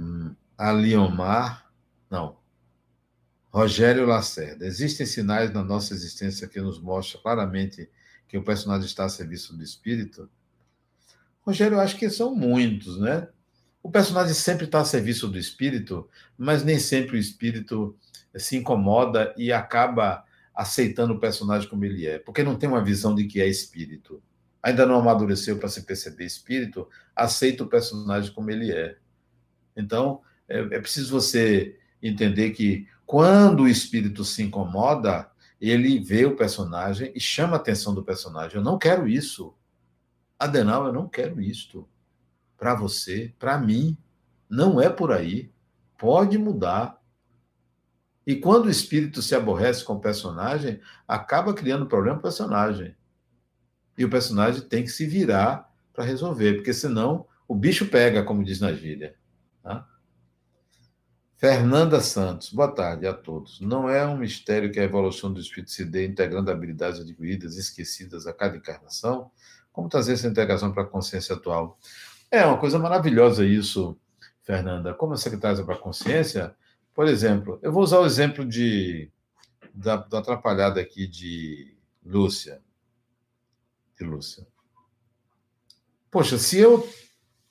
Speaker 1: a Liomar, não. Rogério Lacerda. Existem sinais na nossa existência que nos mostram claramente que o personagem está a serviço do espírito? Rogério, eu acho que são muitos, né? O personagem sempre está a serviço do espírito, mas nem sempre o espírito se incomoda e acaba aceitando o personagem como ele é, porque não tem uma visão de que é espírito. Ainda não amadureceu para se perceber espírito, aceita o personagem como ele é. Então, é, é preciso você entender que quando o espírito se incomoda, ele vê o personagem e chama a atenção do personagem. Eu não quero isso. Adenal, eu não quero isto. Para você, para mim, não é por aí. Pode mudar. E quando o espírito se aborrece com o personagem, acaba criando problema para o personagem. E o personagem tem que se virar para resolver, porque senão o bicho pega, como diz na gíria. Tá? Fernanda Santos, boa tarde a todos. Não é um mistério que a evolução do espírito se dê integrando habilidades adquiridas esquecidas a cada encarnação? Como trazer essa integração para a consciência atual? É uma coisa maravilhosa isso, Fernanda. Como você traz para a consciência? Por exemplo, eu vou usar o exemplo de da, da atrapalhada aqui de Lúcia. De Lúcia. Poxa, se eu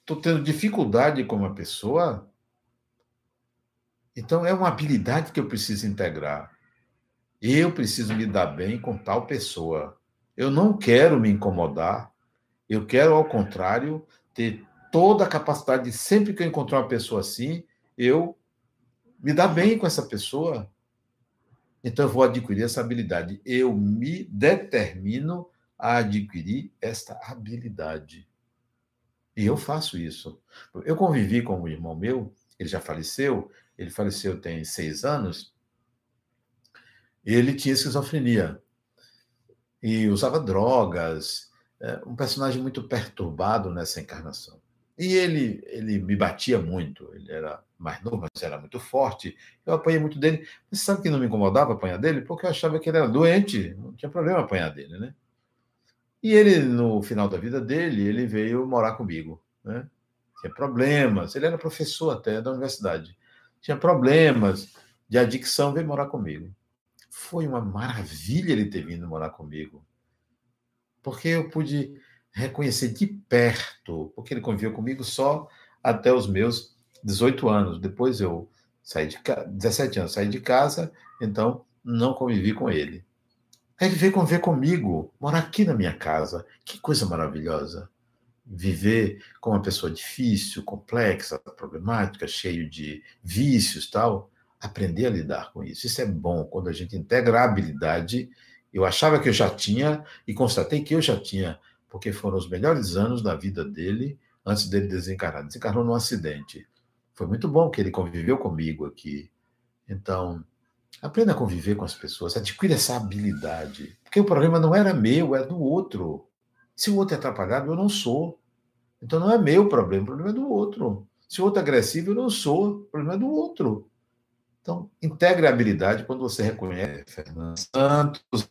Speaker 1: estou tendo dificuldade com uma pessoa, então, é uma habilidade que eu preciso integrar. Eu preciso me dar bem com tal pessoa. Eu não quero me incomodar. Eu quero, ao contrário, ter toda a capacidade de, sempre que eu encontrar uma pessoa assim, eu me dar bem com essa pessoa. Então, eu vou adquirir essa habilidade. Eu me determino a adquirir esta habilidade. E eu faço isso. Eu convivi com um irmão meu, ele já faleceu, ele faleceu tem seis anos, ele tinha esquizofrenia e usava drogas, é, um personagem muito perturbado nessa encarnação. E ele, ele me batia muito, ele era mais novo, mas era muito forte. Eu apanhei muito dele. Você sabe que não me incomodava apanhar dele? Porque eu achava que ele era doente, não tinha problema apanhar dele, né? E ele, no final da vida dele, ele veio morar comigo, né? Tinha problemas, ele era professor até da universidade tinha problemas de adicção, veio morar comigo. Foi uma maravilha ele ter vindo morar comigo, porque eu pude reconhecer de perto, porque ele conviveu comigo só até os meus 18 anos. Depois eu saí de casa, 17 anos, saí de casa, então não convivi com ele. Aí ele veio conviver comigo, morar aqui na minha casa. Que coisa maravilhosa viver com uma pessoa difícil, complexa, problemática, cheio de vícios, tal, aprender a lidar com isso. Isso é bom quando a gente integra a habilidade. Eu achava que eu já tinha e constatei que eu já tinha, porque foram os melhores anos da vida dele antes dele desencarnar. Desencarnou num acidente. Foi muito bom que ele conviveu comigo aqui. Então, aprenda a conviver com as pessoas, adquira essa habilidade, porque o problema não era meu, é do outro. Se o outro é atrapalhado, eu não sou. Então não é meu problema, o problema é do outro. Se o outro é agressivo, eu não sou, o problema é do outro. Então, integre a habilidade quando você reconhece, Fernando Santos,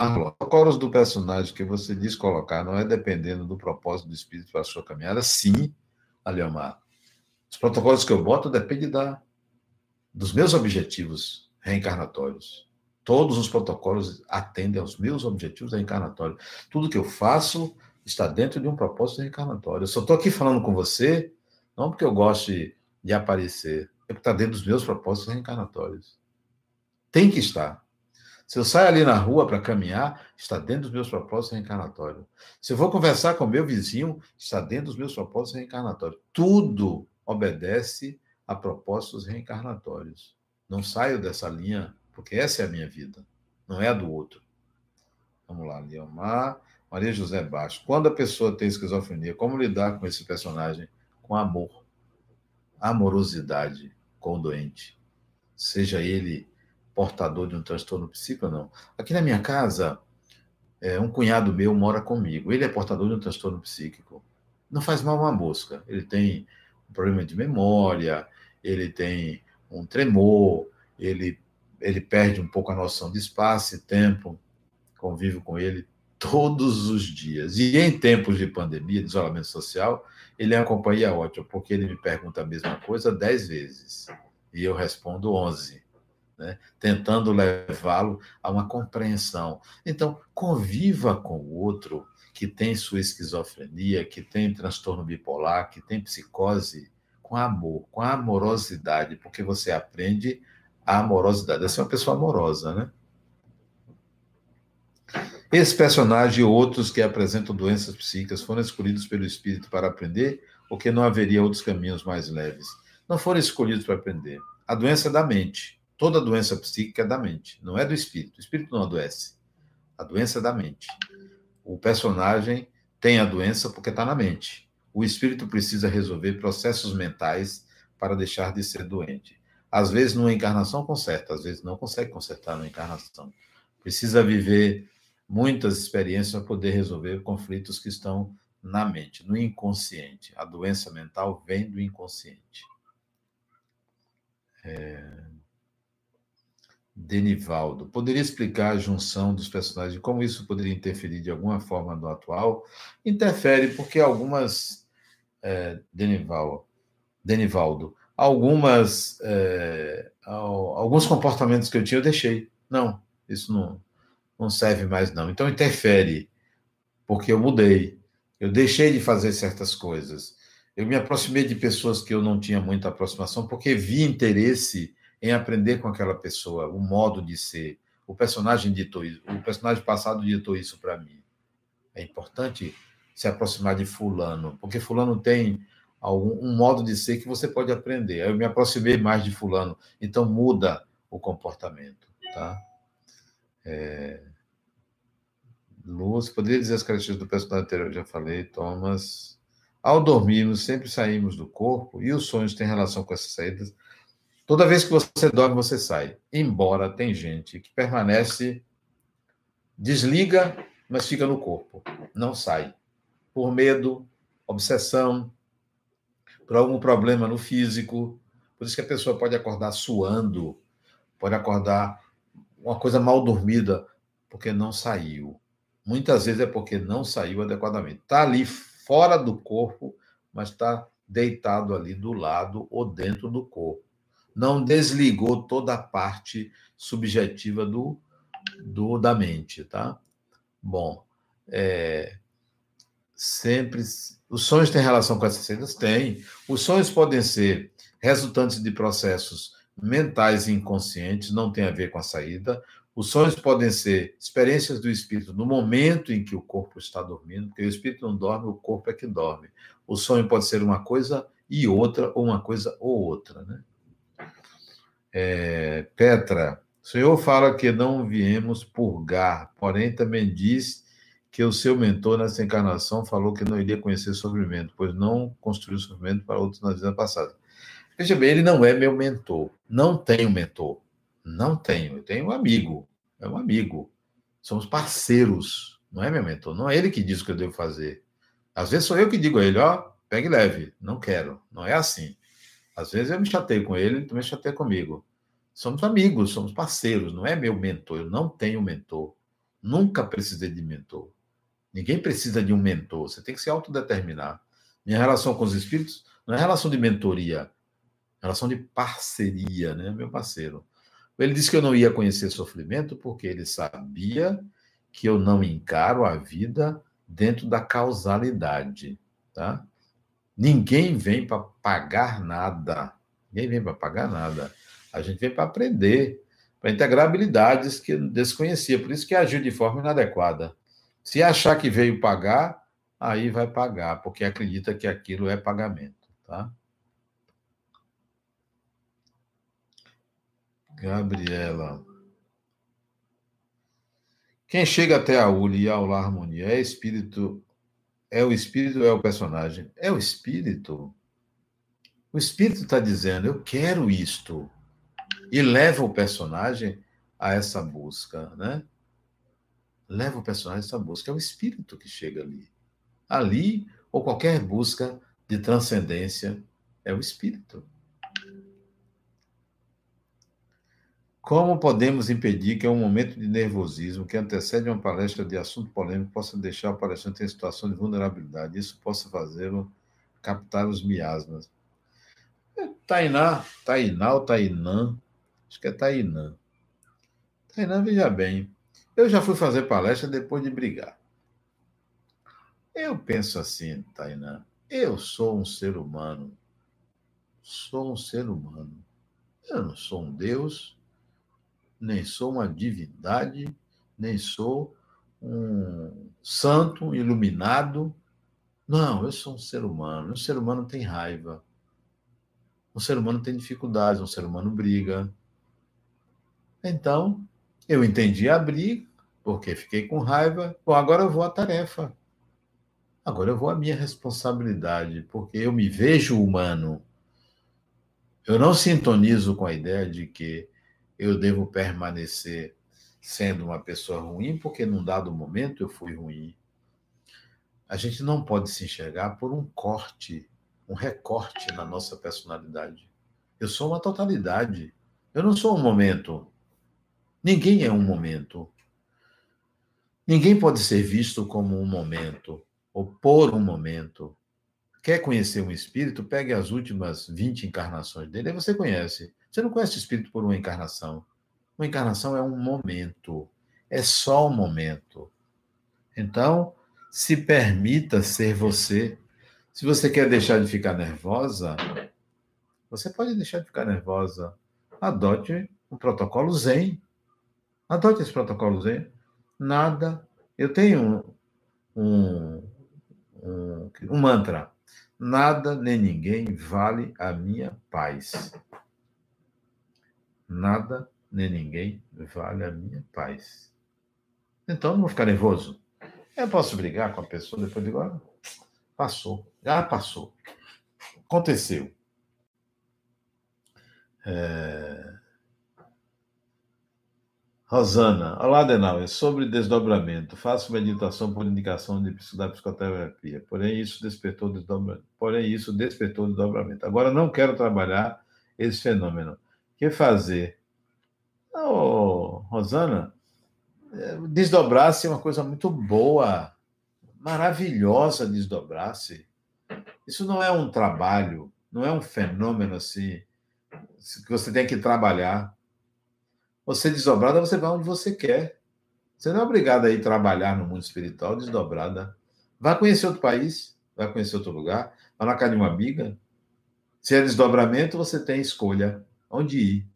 Speaker 1: os protocolos do personagem que você diz colocar não é dependendo do propósito do espírito para a sua caminhada? Sim, Aliomar. Os protocolos que eu boto dependem da, dos meus objetivos reencarnatórios. Todos os protocolos atendem aos meus objetivos reencarnatórios. Tudo que eu faço está dentro de um propósito reencarnatório. Eu só estou aqui falando com você, não porque eu goste de aparecer, é porque está dentro dos meus propósitos reencarnatórios. Tem que estar. Se eu saio ali na rua para caminhar, está dentro dos meus propósitos reencarnatórios. Se eu vou conversar com meu vizinho, está dentro dos meus propósitos reencarnatórios. Tudo obedece a propósitos reencarnatórios. Não saio dessa linha porque essa é a minha vida, não é a do outro. Vamos lá, Leomar, Maria José Baixo. Quando a pessoa tem esquizofrenia, como lidar com esse personagem? Com amor. amorosidade com o doente, seja ele portador de um transtorno psíquico não. Aqui na minha casa, é, um cunhado meu mora comigo. Ele é portador de um transtorno psíquico. Não faz mal uma mosca. Ele tem um problema de memória, ele tem um tremor, ele, ele perde um pouco a noção de espaço e tempo. Convivo com ele todos os dias. E em tempos de pandemia, de isolamento social, ele é uma companhia ótima, porque ele me pergunta a mesma coisa dez vezes. E eu respondo onze né? tentando levá-lo a uma compreensão. Então, conviva com o outro que tem sua esquizofrenia, que tem transtorno bipolar, que tem psicose, com amor, com amorosidade, porque você aprende a amorosidade. Essa é uma pessoa amorosa, né? Esse personagem e outros que apresentam doenças psíquicas foram escolhidos pelo espírito para aprender ou que não haveria outros caminhos mais leves? Não foram escolhidos para aprender. A doença é da mente. Toda doença psíquica é da mente, não é do espírito. O espírito não adoece. A doença é da mente. O personagem tem a doença porque está na mente. O espírito precisa resolver processos mentais para deixar de ser doente. Às vezes, numa encarnação, conserta, às vezes, não consegue consertar na encarnação. Precisa viver muitas experiências para poder resolver conflitos que estão na mente, no inconsciente. A doença mental vem do inconsciente. É... Denivaldo. Poderia explicar a junção dos personagens, como isso poderia interferir de alguma forma no atual? Interfere, porque algumas. É, Denival, Denivaldo, algumas. É, alguns comportamentos que eu tinha, eu deixei. Não, isso não, não serve mais, não. Então interfere, porque eu mudei. Eu deixei de fazer certas coisas. Eu me aproximei de pessoas que eu não tinha muita aproximação, porque vi interesse em aprender com aquela pessoa, o modo de ser. O personagem ditou isso, o personagem passado ditou isso para mim. É importante se aproximar de fulano, porque fulano tem algum, um modo de ser que você pode aprender. Eu me aproximei mais de fulano, então muda o comportamento, tá? É... Luz, poderia dizer as características do personagem anterior, já falei, Thomas. Ao dormirmos, sempre saímos do corpo e os sonhos têm relação com essas saídas Toda vez que você dorme, você sai. Embora tem gente que permanece, desliga, mas fica no corpo, não sai. Por medo, obsessão, por algum problema no físico. Por isso que a pessoa pode acordar suando, pode acordar uma coisa mal dormida, porque não saiu. Muitas vezes é porque não saiu adequadamente. Está ali fora do corpo, mas está deitado ali do lado ou dentro do corpo não desligou toda a parte subjetiva do, do da mente, tá? Bom, é, sempre os sonhos têm relação com essas cenas? Tem. Os sonhos podem ser resultantes de processos mentais e inconscientes, não tem a ver com a saída. Os sonhos podem ser experiências do espírito no momento em que o corpo está dormindo, porque o espírito não dorme, o corpo é que dorme. O sonho pode ser uma coisa e outra, ou uma coisa ou outra, né? É, Petra, o senhor fala que não viemos purgar, porém também diz que o seu mentor nessa encarnação falou que não iria conhecer sofrimento, pois não construiu sofrimento para outros na vida passada. Veja bem, ele não é meu mentor. Não tenho mentor. Não tenho. Eu tenho um amigo. É um amigo. Somos parceiros. Não é meu mentor. Não é ele que diz o que eu devo fazer. Às vezes sou eu que digo a ele, ó, pegue leve. Não quero. Não é assim. Às vezes eu me chatei com ele, ele também chateia comigo. Somos amigos, somos parceiros, não é meu mentor. Eu não tenho mentor. Nunca precisei de mentor. Ninguém precisa de um mentor. Você tem que se autodeterminar. Minha relação com os espíritos não é relação de mentoria, é relação de parceria, né? Meu parceiro. Ele disse que eu não ia conhecer sofrimento porque ele sabia que eu não encaro a vida dentro da causalidade, tá? Ninguém vem para pagar nada. Ninguém vem para pagar nada. A gente vem para aprender, para integrar habilidades que desconhecia. Por isso que agiu de forma inadequada. Se achar que veio pagar, aí vai pagar, porque acredita que aquilo é pagamento, tá? Gabriela. Quem chega até a Uli e ao harmonia é espírito é o espírito ou é o personagem? É o espírito. O espírito está dizendo, eu quero isto. E leva o personagem a essa busca, né? Leva o personagem a essa busca. É o espírito que chega ali. Ali, ou qualquer busca de transcendência, é o espírito. Como podemos impedir que um momento de nervosismo que antecede uma palestra de assunto polêmico possa deixar o palestrante em situação de vulnerabilidade? Isso possa fazê-lo captar os miasmas. É, Tainá, Tainá ou Tainã, acho que é Tainã. Tainã, veja bem, eu já fui fazer palestra depois de brigar. Eu penso assim, Tainá, eu sou um ser humano. Sou um ser humano. Eu não sou um Deus, nem sou uma divindade, nem sou um santo iluminado. Não, eu sou um ser humano. Um ser humano tem raiva. Um ser humano tem dificuldades, um ser humano briga. Então, eu entendi a briga, porque fiquei com raiva. Bom, agora eu vou à tarefa. Agora eu vou à minha responsabilidade, porque eu me vejo humano. Eu não sintonizo com a ideia de que eu devo permanecer sendo uma pessoa ruim, porque num dado momento eu fui ruim. A gente não pode se enxergar por um corte, um recorte na nossa personalidade. Eu sou uma totalidade. Eu não sou um momento. Ninguém é um momento. Ninguém pode ser visto como um momento ou por um momento. Quer conhecer um espírito? Pegue as últimas 20 encarnações dele, aí você conhece. Você não conhece o espírito por uma encarnação. Uma encarnação é um momento, é só um momento. Então, se permita ser você. Se você quer deixar de ficar nervosa, você pode deixar de ficar nervosa. Adote um protocolo Zen. Adote esse protocolo Zen. Nada. Eu tenho um, um, um mantra. Nada nem ninguém vale a minha paz. Nada nem ninguém vale a minha paz. Então não vou ficar nervoso. Eu posso brigar com a pessoa depois de agora? Passou. Já passou. Aconteceu. É... Rosana, olá, Denal, é sobre desdobramento. Faço meditação por indicação de, da psicoterapia, porém isso despertou desdobramento. Porém isso despertou desdobramento. Agora não quero trabalhar esse fenômeno que fazer? Oh, Rosana, é, desdobrar-se é uma coisa muito boa, maravilhosa desdobrar-se. Isso não é um trabalho, não é um fenômeno assim que você tem que trabalhar. Você desdobrada, você vai onde você quer. Você não é obrigado a ir trabalhar no mundo espiritual desdobrada. Vá conhecer outro país, vai conhecer outro lugar, vá na casa de uma amiga. Se é desdobramento, você tem escolha onde ir.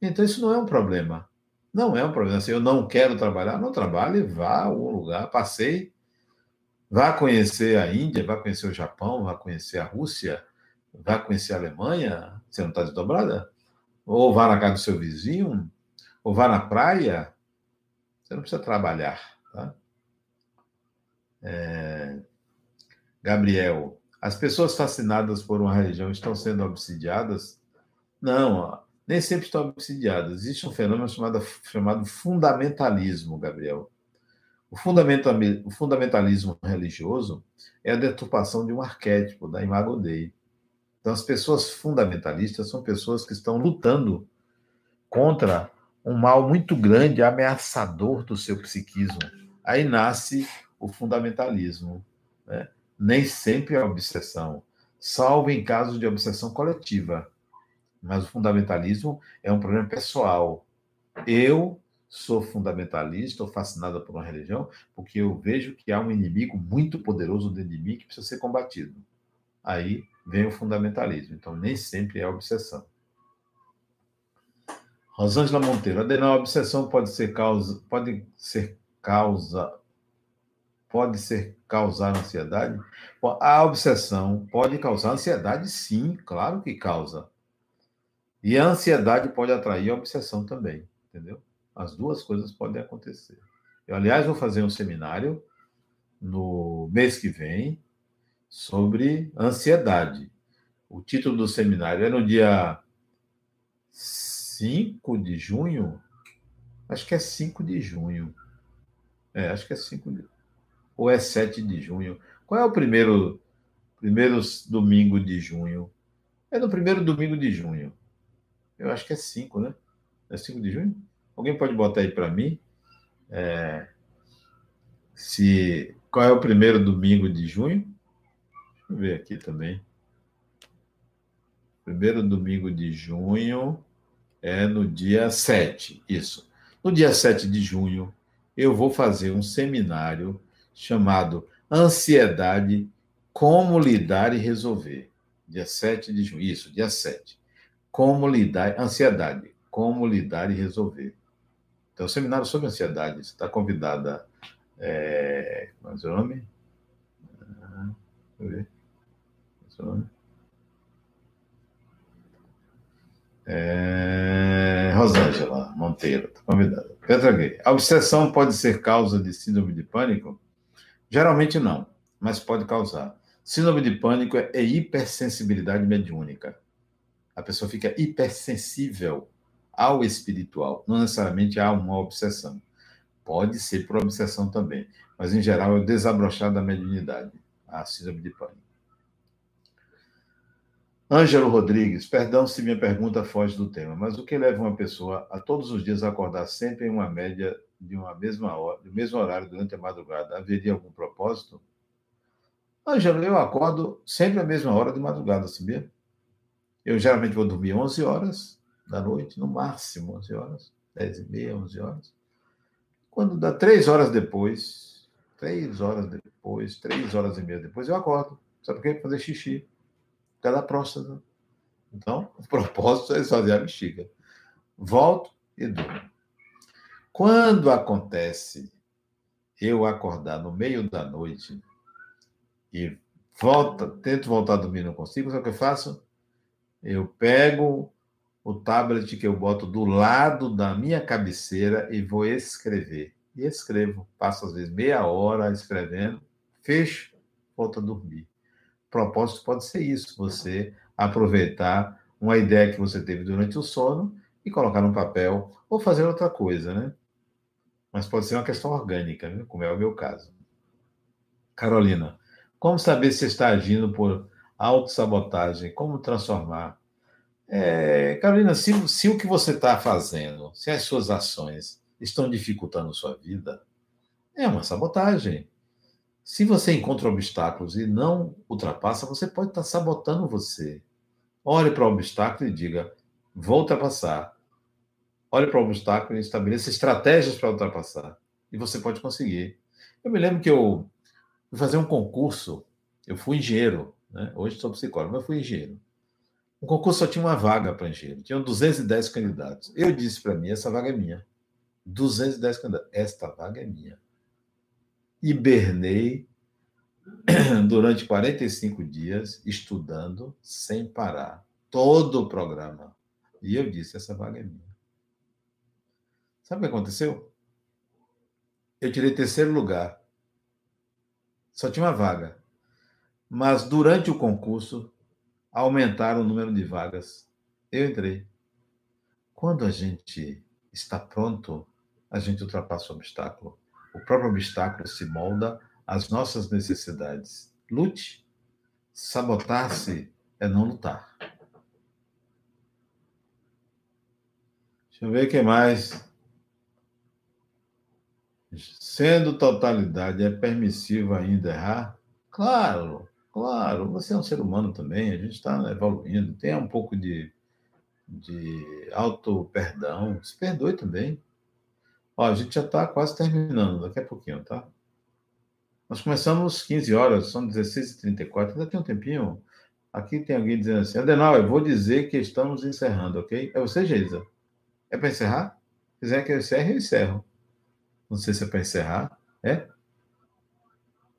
Speaker 1: Então, isso não é um problema. Não é um problema. Se eu não quero trabalhar, não trabalhe, vá a algum lugar, passei, vá conhecer a Índia, vá conhecer o Japão, vá conhecer a Rússia, vá conhecer a Alemanha, você não está desdobrada? Ou vá na casa do seu vizinho, ou vá na praia, você não precisa trabalhar, tá? É... Gabriel, as pessoas fascinadas por uma religião estão sendo obsidiadas? Não, nem sempre estão obsidiadas. Existe um fenômeno chamado, chamado fundamentalismo, Gabriel. O, o fundamentalismo religioso é a deturpação de um arquétipo, da imago Dei. Então, as pessoas fundamentalistas são pessoas que estão lutando contra um mal muito grande, ameaçador do seu psiquismo. Aí nasce o fundamentalismo. Né? Nem sempre é obsessão, salvo em casos de obsessão coletiva mas o fundamentalismo é um problema pessoal. Eu sou fundamentalista, ou fascinada por uma religião, porque eu vejo que há um inimigo muito poderoso dentro de mim que precisa ser combatido. Aí vem o fundamentalismo. Então, nem sempre é obsessão. Rosângela Monteiro, Adenal, a obsessão pode ser causa, pode ser causa, pode ser causar ansiedade? A obsessão pode causar ansiedade, sim, claro que causa. E a ansiedade pode atrair a obsessão também, entendeu? As duas coisas podem acontecer. Eu, aliás, vou fazer um seminário no mês que vem sobre ansiedade. o título do seminário é no dia 5 de junho? Acho que é 5 de junho. É, acho que é 5 de ou é 7 de junho. Qual é o primeiro primeiro domingo de junho? É no primeiro domingo de junho. Eu acho que é 5, né? É 5 de junho? Alguém pode botar aí para mim? É, se qual é o primeiro domingo de junho? Deixa eu ver aqui também. Primeiro domingo de junho é no dia 7, isso. No dia 7 de junho, eu vou fazer um seminário chamado Ansiedade, Como Lidar e Resolver. Dia 7 de junho, isso, dia 7. Como lidar, ansiedade, como lidar e resolver. Então, seminário sobre ansiedade, está convidada. É, qual é o nome? Ah, deixa eu ver. É seu nome? É, Rosângela Monteiro, está convidada. Petra Gay. A obsessão pode ser causa de síndrome de pânico? Geralmente não, mas pode causar. Síndrome de pânico é hipersensibilidade mediúnica. A pessoa fica hipersensível ao espiritual, não necessariamente há uma obsessão. Pode ser por obsessão também, mas em geral é o desabrochar da mediunidade, a síndrome de pânico. Ângelo Rodrigues, perdão se minha pergunta foge do tema, mas o que leva uma pessoa a todos os dias acordar sempre em uma média de uma mesma hora, do mesmo horário durante a madrugada? Haveria algum propósito? Ângelo, eu acordo sempre à mesma hora de madrugada, sabia? Eu geralmente vou dormir 11 horas da noite, no máximo 11 horas, 10 e meia, 11 horas. Quando dá três horas depois, três horas depois, três horas e meia depois, eu acordo. Sabe por quê? Fazer xixi cada próstata. Então, o propósito é esvaziar a bexiga. Volto e durmo. Quando acontece eu acordar no meio da noite e volta, tento voltar a dormir, não consigo, sabe o que eu faço? Eu pego o tablet que eu boto do lado da minha cabeceira e vou escrever. E escrevo. Passo, às vezes, meia hora escrevendo, fecho, volto a dormir propósito pode ser isso: você aproveitar uma ideia que você teve durante o sono e colocar no papel ou fazer outra coisa, né? Mas pode ser uma questão orgânica, como é o meu caso. Carolina, como saber se está agindo por autossabotagem? Como transformar? É, Carolina, se, se o que você está fazendo, se as suas ações estão dificultando sua vida, é uma sabotagem. Se você encontra obstáculos e não ultrapassa, você pode estar sabotando você. Olhe para o obstáculo e diga: vou ultrapassar. Olhe para o obstáculo e estabeleça estratégias para ultrapassar. E você pode conseguir. Eu me lembro que eu fui fazer um concurso. Eu fui engenheiro, né? hoje sou psicólogo, mas fui engenheiro. O concurso só tinha uma vaga para engenheiro, tinham 210 candidatos. Eu disse para mim: essa vaga é minha. 210 candidatos. Esta vaga é minha hibernei durante 45 dias, estudando sem parar, todo o programa. E eu disse: essa vaga é minha. Sabe o que aconteceu? Eu tirei terceiro lugar. Só tinha uma vaga. Mas durante o concurso, aumentaram o número de vagas. Eu entrei. Quando a gente está pronto, a gente ultrapassa o obstáculo. O próprio obstáculo se molda às nossas necessidades. Lute. Sabotar-se é não lutar. Deixa eu ver o que mais. Sendo totalidade, é permissivo ainda errar? Claro, claro. Você é um ser humano também, a gente está evoluindo. Tenha um pouco de, de auto-perdão. Se perdoe também. Ó, a gente já está quase terminando, daqui a pouquinho, tá? Nós começamos 15 horas, são 16h34, ainda tem um tempinho. Aqui tem alguém dizendo assim, Adenal, eu vou dizer que estamos encerrando, ok? É você, Geisa? É para encerrar? Se quiser que eu encerre, eu encerro. Não sei se é para encerrar. É?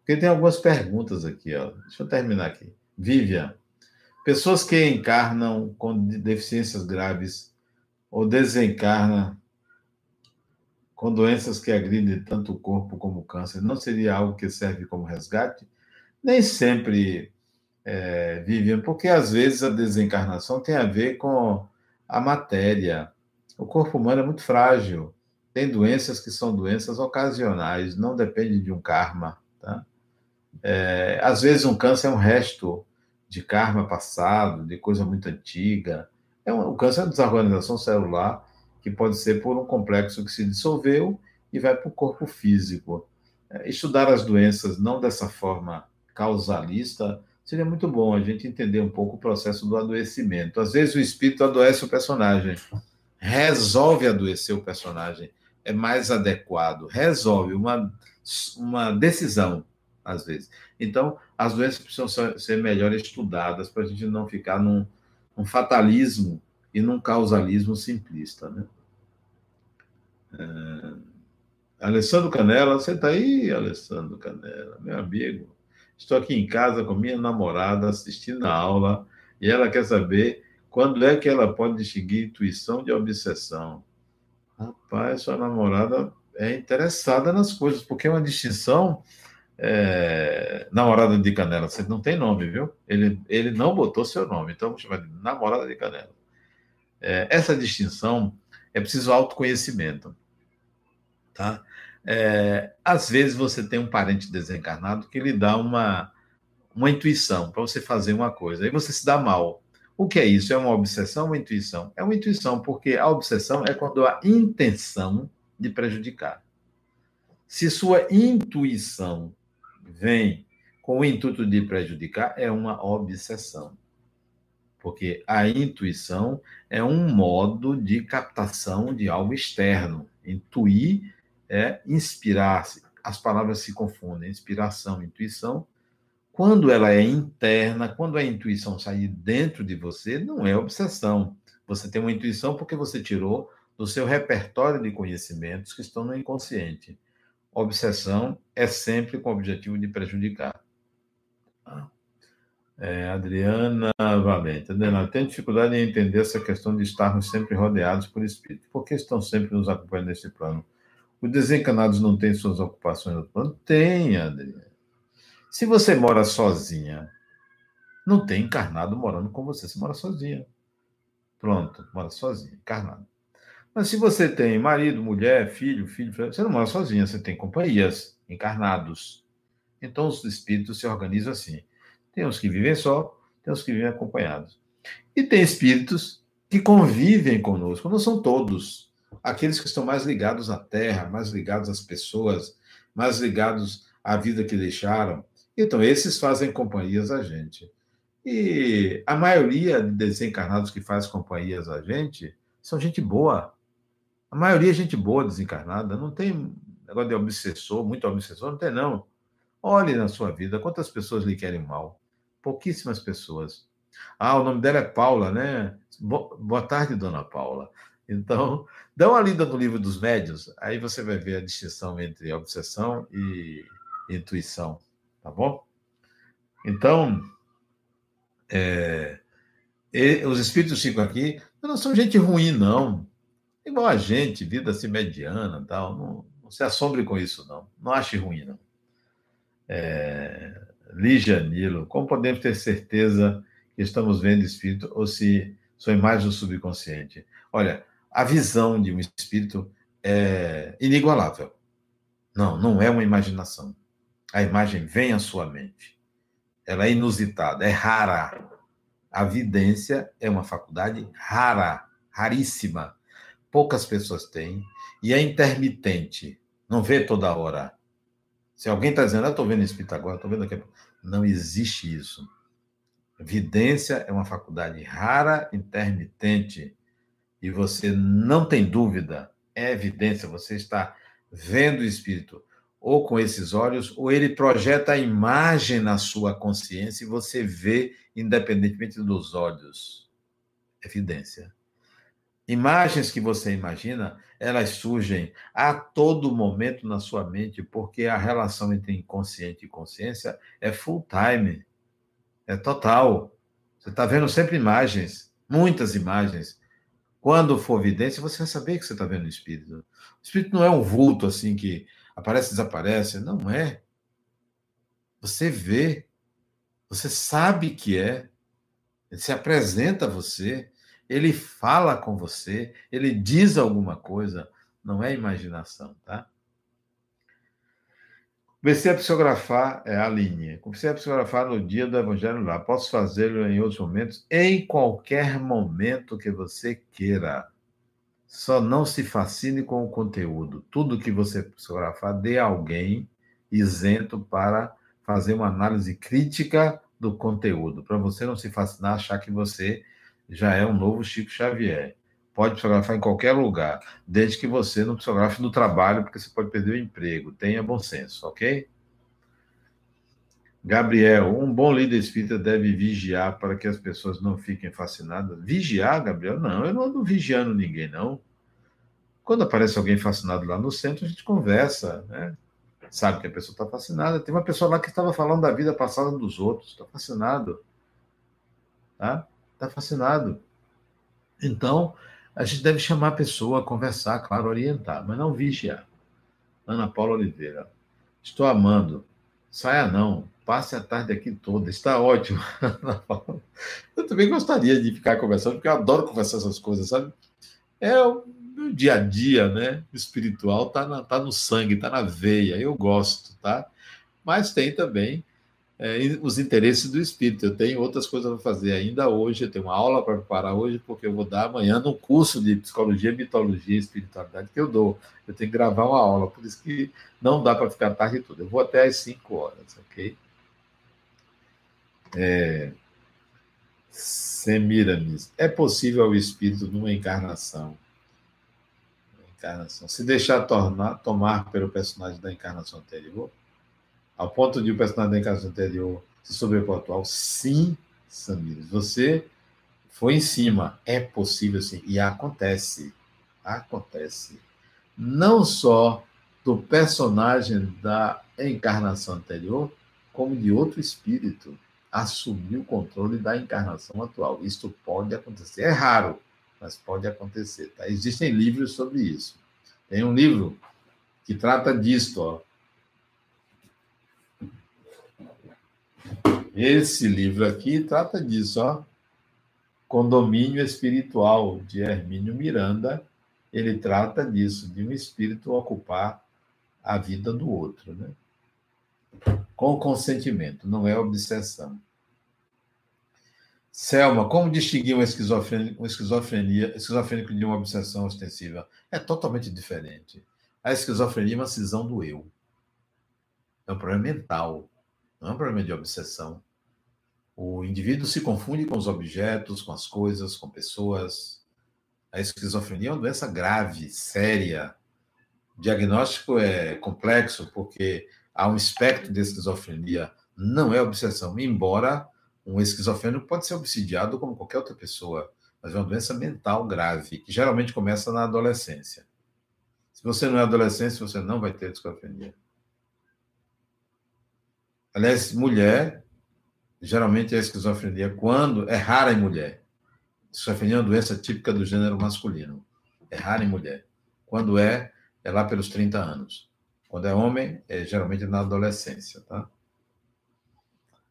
Speaker 1: Porque tem algumas perguntas aqui, ó. Deixa eu terminar aqui. Vivian. Pessoas que encarnam com deficiências graves ou desencarnam com doenças que agridem tanto o corpo como o câncer, não seria algo que serve como resgate? Nem sempre é, Vivian, porque às vezes a desencarnação tem a ver com a matéria. O corpo humano é muito frágil. Tem doenças que são doenças ocasionais, não depende de um karma. Tá? É, às vezes um câncer é um resto de karma passado, de coisa muito antiga. É um, o câncer é uma desorganização celular que pode ser por um complexo que se dissolveu e vai para o corpo físico. É, estudar as doenças não dessa forma causalista seria muito bom a gente entender um pouco o processo do adoecimento. Às vezes o espírito adoece o personagem, resolve adoecer o personagem, é mais adequado, resolve uma, uma decisão, às vezes. Então, as doenças precisam ser melhor estudadas para a gente não ficar num, num fatalismo e num causalismo simplista. Né? É... Alessandro Canela, você está aí, Alessandro Canela, meu amigo. Estou aqui em casa com minha namorada assistindo a aula e ela quer saber quando é que ela pode distinguir intuição de obsessão. Rapaz, sua namorada é interessada nas coisas, porque é uma distinção. É... namorada de Canela, você não tem nome, viu? Ele, ele não botou seu nome, então vamos chamar de namorada de Canela. É, essa distinção é preciso autoconhecimento. Tá? É, às vezes você tem um parente desencarnado que lhe dá uma, uma intuição para você fazer uma coisa, aí você se dá mal. O que é isso? É uma obsessão uma intuição? É uma intuição, porque a obsessão é quando há intenção de prejudicar. Se sua intuição vem com o intuito de prejudicar, é uma obsessão porque a intuição é um modo de captação de algo externo. Intuir é inspirar-se. As palavras se confundem, inspiração, intuição. Quando ela é interna, quando a intuição sair dentro de você, não é obsessão. Você tem uma intuição porque você tirou do seu repertório de conhecimentos que estão no inconsciente. Obsessão é sempre com o objetivo de prejudicar. É, Adriana Valente. Adriana, tenho dificuldade em entender essa questão de estarmos sempre rodeados por espíritos. Por que estão sempre nos acompanhando nesse plano? Os desencanados não têm suas ocupações no plano? Tem, Adriana. Se você mora sozinha, não tem encarnado morando com você. Você mora sozinha. Pronto, mora sozinha, encarnado. Mas se você tem marido, mulher, filho, filho, você não mora sozinha, você tem companhias, encarnados. Então os espíritos se organizam assim. Tem uns que vivem só, tem uns que vivem acompanhados. E tem espíritos que convivem conosco, não são todos. Aqueles que estão mais ligados à terra, mais ligados às pessoas, mais ligados à vida que deixaram. Então, esses fazem companhias a gente. E a maioria de desencarnados que faz companhias a gente são gente boa. A maioria é gente boa desencarnada. Não tem negócio de obsessor, muito obsessor, não tem, não. Olhe na sua vida quantas pessoas lhe querem mal pouquíssimas pessoas. Ah, o nome dela é Paula, né? Boa tarde, dona Paula. Então, dá uma lida no livro dos médios, aí você vai ver a distinção entre obsessão e intuição, tá bom? Então, é, os espíritos ficam aqui, não são gente ruim, não. Igual a gente, vida assim mediana tal. Não, não se assombre com isso, não. Não ache ruim, não. É, Lígia Nilo, como podemos ter certeza que estamos vendo espírito ou se são imagens do subconsciente? Olha, a visão de um espírito é inigualável. Não, não é uma imaginação. A imagem vem à sua mente. Ela é inusitada, é rara. A vidência é uma faculdade rara, raríssima. Poucas pessoas têm e é intermitente. Não vê toda hora. Se alguém está dizendo, eu estou vendo espírito agora, estou vendo aqui. Não existe isso. Vidência é uma faculdade rara, intermitente, e você não tem dúvida, é evidência, você está vendo o espírito ou com esses olhos, ou ele projeta a imagem na sua consciência e você vê independentemente dos olhos. Evidência. Imagens que você imagina, elas surgem a todo momento na sua mente, porque a relação entre inconsciente e consciência é full time, é total. Você está vendo sempre imagens, muitas imagens. Quando for vidência, você vai saber que você está vendo o espírito. O espírito não é um vulto assim que aparece desaparece. Não é. Você vê. Você sabe que é. Ele se apresenta a você, ele fala com você, ele diz alguma coisa. Não é imaginação, tá? Comecei a psicografar, é a linha. Comecei a psicografar no dia do Evangelho lá. Posso fazê-lo em outros momentos? Em qualquer momento que você queira. Só não se fascine com o conteúdo. Tudo que você psicografar, dê alguém isento para fazer uma análise crítica do conteúdo, para você não se fascinar, achar que você já é um novo Chico Xavier. Pode psicografar em qualquer lugar, desde que você não psicografe no trabalho, porque você pode perder o emprego. Tenha bom senso, ok? Gabriel, um bom líder espírita deve vigiar para que as pessoas não fiquem fascinadas. Vigiar, Gabriel? Não, eu não ando vigiando ninguém, não. Quando aparece alguém fascinado lá no centro, a gente conversa, né? Sabe que a pessoa está fascinada. Tem uma pessoa lá que estava falando da vida passada dos outros, está fascinado. Tá? Está fascinado. Então, a gente deve chamar a pessoa, conversar, claro, orientar, mas não vigiar. Ana Paula Oliveira. Estou amando. Saia não. Passe a tarde aqui toda. Está ótimo. eu também gostaria de ficar conversando, porque eu adoro conversar essas coisas, sabe? É o meu dia a dia, né? Espiritual tá, tá no sangue, tá na veia. Eu gosto, tá? Mas tem também é, os interesses do espírito. Eu tenho outras coisas para fazer ainda hoje, eu tenho uma aula para preparar hoje, porque eu vou dar amanhã no curso de psicologia, mitologia e espiritualidade que eu dou. Eu tenho que gravar uma aula, por isso que não dá para ficar tarde toda. Eu vou até às 5 horas, ok? É... Semiramis. É possível o espírito numa encarnação? Encarnação. Se deixar tornar, tomar pelo personagem da encarnação anterior? Ao ponto de o personagem da encarnação anterior se sobrepor ao atual? Sim, Samir. Você foi em cima. É possível sim. E acontece. Acontece. Não só do personagem da encarnação anterior, como de outro espírito assumir o controle da encarnação atual. Isto pode acontecer. É raro, mas pode acontecer. Tá? Existem livros sobre isso. Tem um livro que trata disto, ó, Esse livro aqui trata disso, ó. Condomínio Espiritual, de Hermínio Miranda. Ele trata disso, de um espírito ocupar a vida do outro, né? Com consentimento, não é obsessão. Selma, como distinguir um esquizofrênico, um esquizofrênico de uma obsessão ostensiva? É totalmente diferente. A esquizofrenia é uma cisão do eu. É um problema mental, não é um problema de obsessão. O indivíduo se confunde com os objetos, com as coisas, com pessoas. A esquizofrenia é uma doença grave, séria. O diagnóstico é complexo, porque há um espectro de esquizofrenia. Não é obsessão, embora um esquizofrênico pode ser obsidiado como qualquer outra pessoa, mas é uma doença mental grave, que geralmente começa na adolescência. Se você não é adolescente, você não vai ter esquizofrenia. Aliás, mulher geralmente a esquizofrenia, quando é rara em mulher. Esquizofrenia é uma doença típica do gênero masculino. É rara em mulher. Quando é, é lá pelos 30 anos. Quando é homem, é geralmente na adolescência, tá?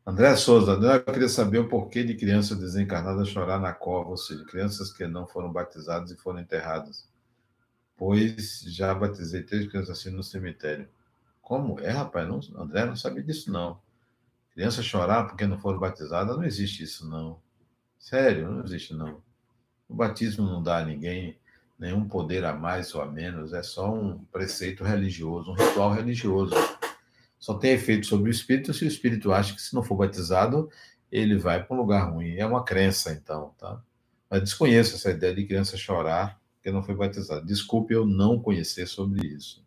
Speaker 1: André Souza, eu queria saber o porquê de crianças desencarnadas chorar na cova, ou seja, crianças que não foram batizadas e foram enterradas. Pois já batizei três crianças assim no cemitério. Como é, rapaz? Não, André não sabia disso, não. Criança chorar porque não foram batizadas, não existe isso, não. Sério, não existe, não. O batismo não dá a ninguém nenhum poder a mais ou a menos, é só um preceito religioso, um ritual religioso. Só tem efeito sobre o espírito se o espírito acha que se não for batizado, ele vai para um lugar ruim. É uma crença, então, tá? Mas desconheço essa ideia de criança chorar porque não foi batizado. Desculpe eu não conhecer sobre isso.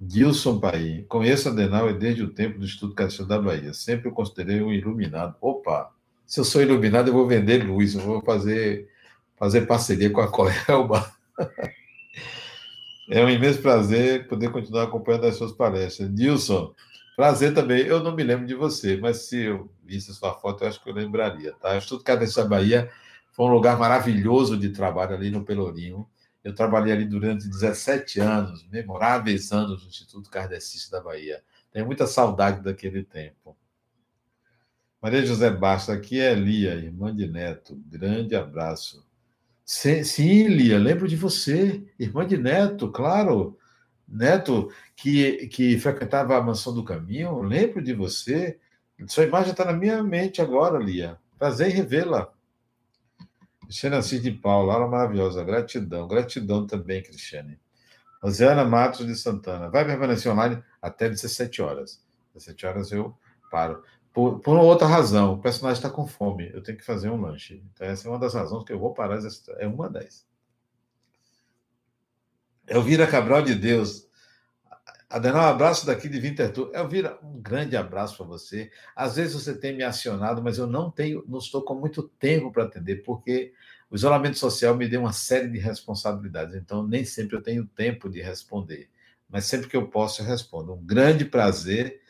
Speaker 1: Gilson Paim. Conheço Adenauer desde o tempo do Estudo Católico da Bahia. Sempre o considerei um iluminado. Opa! Se eu sou iluminado, eu vou vender luz. Eu vou fazer, fazer parceria com a Colelba. É um imenso prazer poder continuar acompanhando as suas palestras. Nilson, prazer também. Eu não me lembro de você, mas se eu visse sua foto, eu acho que eu lembraria. Tá? Estudo Católico da Bahia foi um lugar maravilhoso de trabalho ali no Pelourinho. Eu trabalhei ali durante 17 anos, memoráveis anos no Instituto Kardecista da Bahia. Tenho muita saudade daquele tempo. Maria José Bastos, aqui é Lia, irmã de Neto. Grande abraço. Sim, Lia, lembro de você, irmã de Neto, claro. Neto, que, que frequentava a mansão do caminho, lembro de você. Sua imagem está na minha mente agora, Lia. Prazer em revê-la. Cristiane Assis de Paula, aula maravilhosa. Gratidão. Gratidão também, Cristiane. Rosiana Matos de Santana. Vai permanecer online até 17 horas. 17 horas eu paro. Por, por outra razão, o personagem está com fome. Eu tenho que fazer um lanche. Então, essa é uma das razões que eu vou parar. É uma das. Elvira Cabral de Deus. Adenal, um abraço daqui de Winterthur. Elvira, um grande abraço para você. Às vezes você tem me acionado, mas eu não tenho, não estou com muito tempo para atender, porque o isolamento social me deu uma série de responsabilidades, então nem sempre eu tenho tempo de responder. Mas sempre que eu posso, eu respondo. Um grande prazer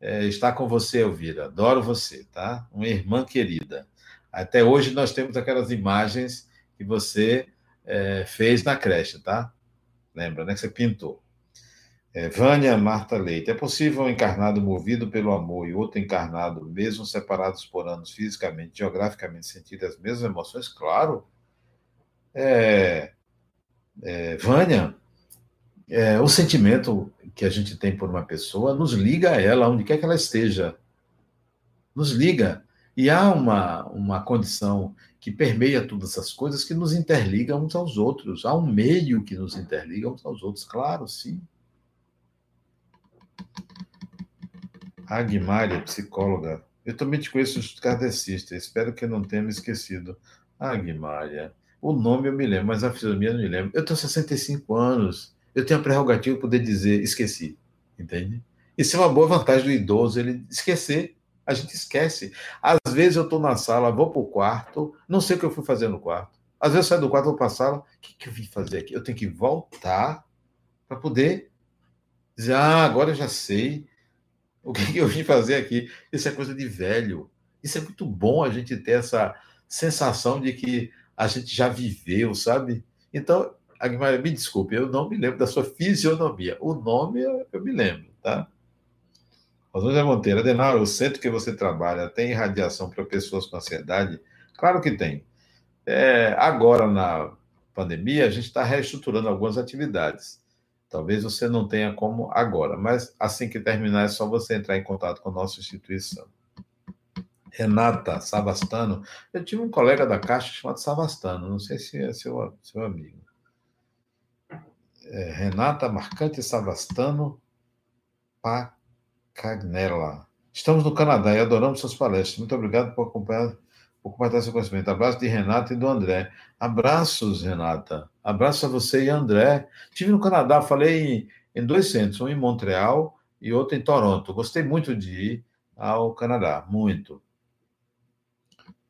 Speaker 1: é, estar com você, Elvira. Adoro você, tá? Uma irmã querida. Até hoje nós temos aquelas imagens que você é, fez na creche, tá? Lembra, né? Que você pintou. É, Vânia Marta Leite. É possível um encarnado movido pelo amor e outro encarnado, mesmo separados por anos fisicamente, geograficamente, sentir as mesmas emoções? Claro. É, é, Vânia, é, o sentimento que a gente tem por uma pessoa nos liga a ela, onde quer que ela esteja. Nos liga. E há uma, uma condição que permeia todas essas coisas que nos interliga uns aos outros. Há um meio que nos interliga uns aos outros, claro, sim. Agmária, psicóloga. Eu também te conheço kardecista, espero que não tenha me esquecido. Agmária. O nome eu me lembro, mas a fisionomia não me lembro. Eu tenho 65 anos. Eu tenho a prerrogativa de poder dizer esqueci. Entende? Isso é uma boa vantagem do idoso, ele esquecer. A gente esquece. Às vezes eu estou na sala, vou para o quarto, não sei o que eu fui fazer no quarto. Às vezes eu saio do quarto, vou para a sala, o que, que eu vim fazer aqui? Eu tenho que voltar para poder ah, agora eu já sei o que eu vim fazer aqui? Isso é coisa de velho. Isso é muito bom a gente ter essa sensação de que a gente já viveu, sabe? Então, Aguimarães, me desculpe, eu não me lembro da sua fisionomia. O nome eu, me lembro, tá? Rosângela Monteiro, Adenal, o centro que você trabalha tem radiação para pessoas com ansiedade? Claro que tem. É, agora, na pandemia, a gente está reestruturando algumas atividades. Talvez você não tenha como agora, mas assim que terminar é só você entrar em contato com a nossa instituição. Renata Savastano. Eu tive um colega da Caixa chamado Savastano, não sei se é seu, seu amigo. É, Renata Marcante Savastano Pacagnella. Estamos no Canadá e adoramos suas palestras. Muito obrigado por acompanhar por compartilhar seu conhecimento. Abraço de Renata e do André. Abraços, Renata. Abraço a você e André. Estive no Canadá, falei em, em dois centros, um em Montreal e outro em Toronto. Gostei muito de ir ao Canadá, muito.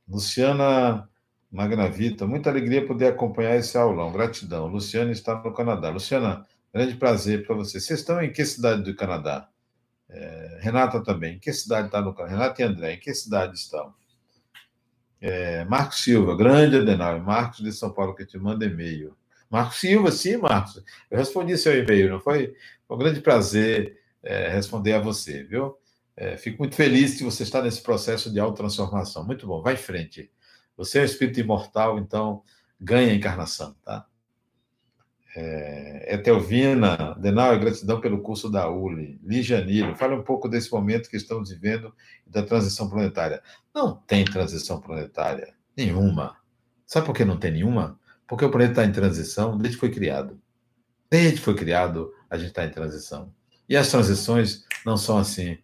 Speaker 1: Luciana Magnavita, muita alegria poder acompanhar esse aulão. Gratidão. Luciana está no Canadá. Luciana, grande prazer para você. Vocês estão em que cidade do Canadá? É, Renata também. Em que cidade está no Canadá? Renata e André, em que cidade estão? É, Marcos Silva, grande Adenal, Marcos de São Paulo que te manda e-mail. Marcos Silva, sim, Marcos. Eu respondi seu e-mail, não foi? Foi um grande prazer é, responder a você, viu? É, fico muito feliz que você está nesse processo de autotransformação. Muito bom, vai em frente. Você é um espírito imortal, então ganha a encarnação, tá? É, Etelvina, Denal, gratidão pelo curso da ULI. Lijanilo, fale um pouco desse momento que estamos vivendo da transição planetária. Não tem transição planetária, nenhuma. Sabe por que não tem nenhuma? Porque o planeta está em transição desde que foi criado. Desde que foi criado, a gente está em transição. E as transições não são assim.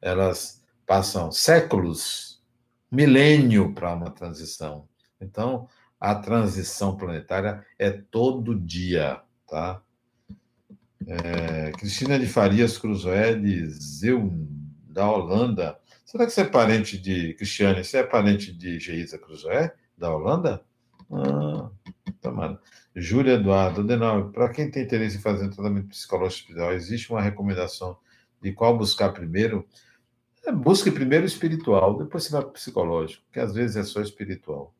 Speaker 1: Elas passam séculos, milênio para uma transição. Então, a transição planetária é todo dia, tá? É, Cristina de Farias Cruzoé de Zeu, da Holanda. Será que você é parente de Cristiane? Você é parente de Geisa Cruzoé, da Holanda? Ah, tomara. Júlia Eduardo, Denal, para quem tem interesse em fazer um tratamento psicológico espiritual, existe uma recomendação de qual buscar primeiro? É, busque primeiro espiritual, depois você vai para psicológico, que às vezes é só espiritual.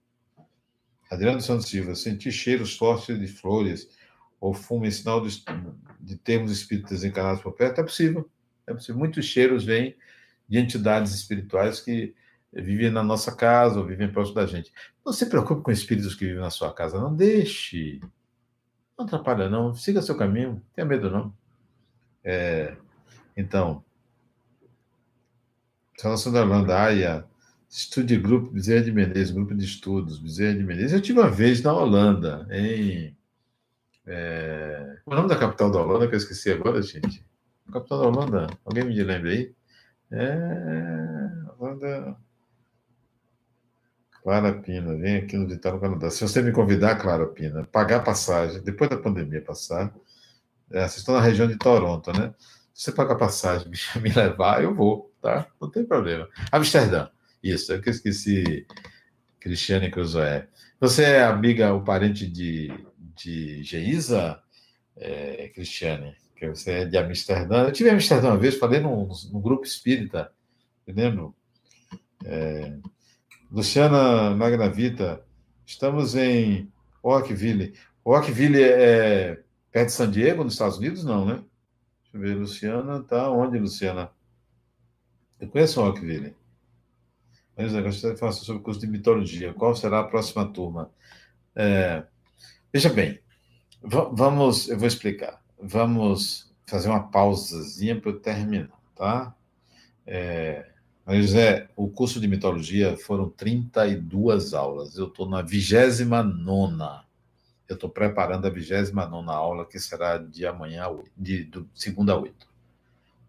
Speaker 1: Adriano Santos Silva, sentir cheiros fortes de flores ou fumo sinal de, de termos espíritos desencarnados por perto é possível. É possível. Muitos cheiros vêm de entidades espirituais que vivem na nossa casa ou vivem próximo da gente. Não se preocupe com espíritos que vivem na sua casa, não deixe. Não atrapalha, não. Siga seu caminho, tenha medo, não. É, então, relação da Holanda, Aya, Estude Grupo Bezerra de Menezes, grupo de estudos, Bezerra de Menezes. Eu tive uma vez na Holanda, em. É... O nome da capital da Holanda, que eu esqueci agora, gente. Capital da Holanda, alguém me lembra aí? É. Holanda. Clara Pina, vem aqui no Vital no Canadá. Se você me convidar, Clara Pina, pagar passagem, depois da pandemia passar, é, vocês estão na região de Toronto, né? Se você pagar passagem, me levar, eu vou, tá? Não tem problema. Amsterdã. Isso, é que eu esqueci Cristiane Cruzoé. Você é amiga ou parente de, de Geisa, é, Cristiane? Que você é de Amsterdã. Eu tive em Amsterdã uma vez, falei num, num grupo espírita, lembro? É, Luciana Magnavita, estamos em Oakville. Oakville é perto de San Diego, nos Estados Unidos? Não, né? Deixa eu ver, Luciana, tá onde, Luciana? Eu conheço Oakville. Mas eu gostaria de falar sobre o curso de mitologia. Qual será a próxima turma? É, veja bem, vamos, eu vou explicar. Vamos fazer uma pausazinha para eu terminar, tá? É, José, o curso de mitologia foram 32 aulas. Eu estou na 29 Eu estou preparando a 29 aula, que será de amanhã, de, de segunda a oito.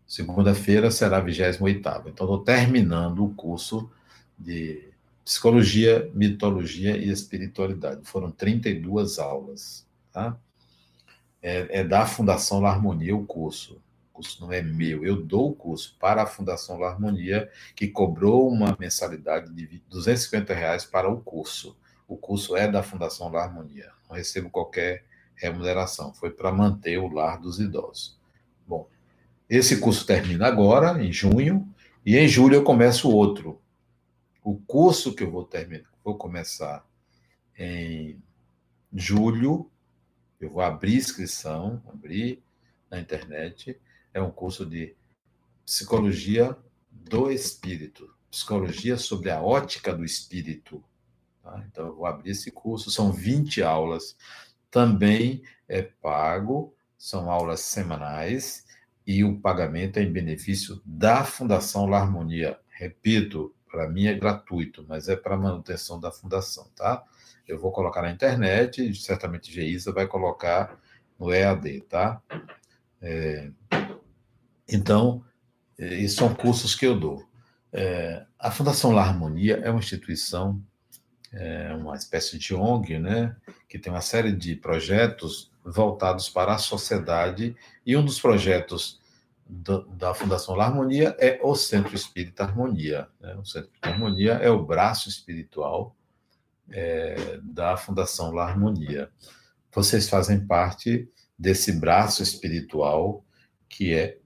Speaker 1: Segunda-feira será a 28. Então, estou terminando o curso de psicologia, mitologia e espiritualidade. Foram 32 aulas, tá? É, é da Fundação La Harmonia o curso. Curso não é meu, eu dou o curso para a Fundação La Harmonia, que cobrou uma mensalidade de 250 reais para o curso. O curso é da Fundação La Harmonia, não recebo qualquer remuneração, foi para manter o lar dos idosos. Bom, esse curso termina agora, em junho, e em julho eu começo outro, o curso que eu vou terminar, vou começar em julho, eu vou abrir inscrição, abrir na internet, é um curso de psicologia do espírito, psicologia sobre a ótica do espírito. Tá? Então, eu vou abrir esse curso, são 20 aulas, também é pago, são aulas semanais, e o pagamento é em benefício da Fundação La Harmonia. Repito, para mim é gratuito, mas é para manutenção da fundação, tá? Eu vou colocar na internet, certamente Geisa vai colocar no EAD, tá? É, então, esses são cursos que eu dou. É, a Fundação La Harmonia é uma instituição, é uma espécie de ONG, né, que tem uma série de projetos voltados para a sociedade, e um dos projetos da Fundação La Harmonia é o Centro Espírita Harmonia. Né? O Centro Espírita Harmonia é o braço espiritual é, da Fundação La Harmonia. Vocês fazem parte desse braço espiritual que é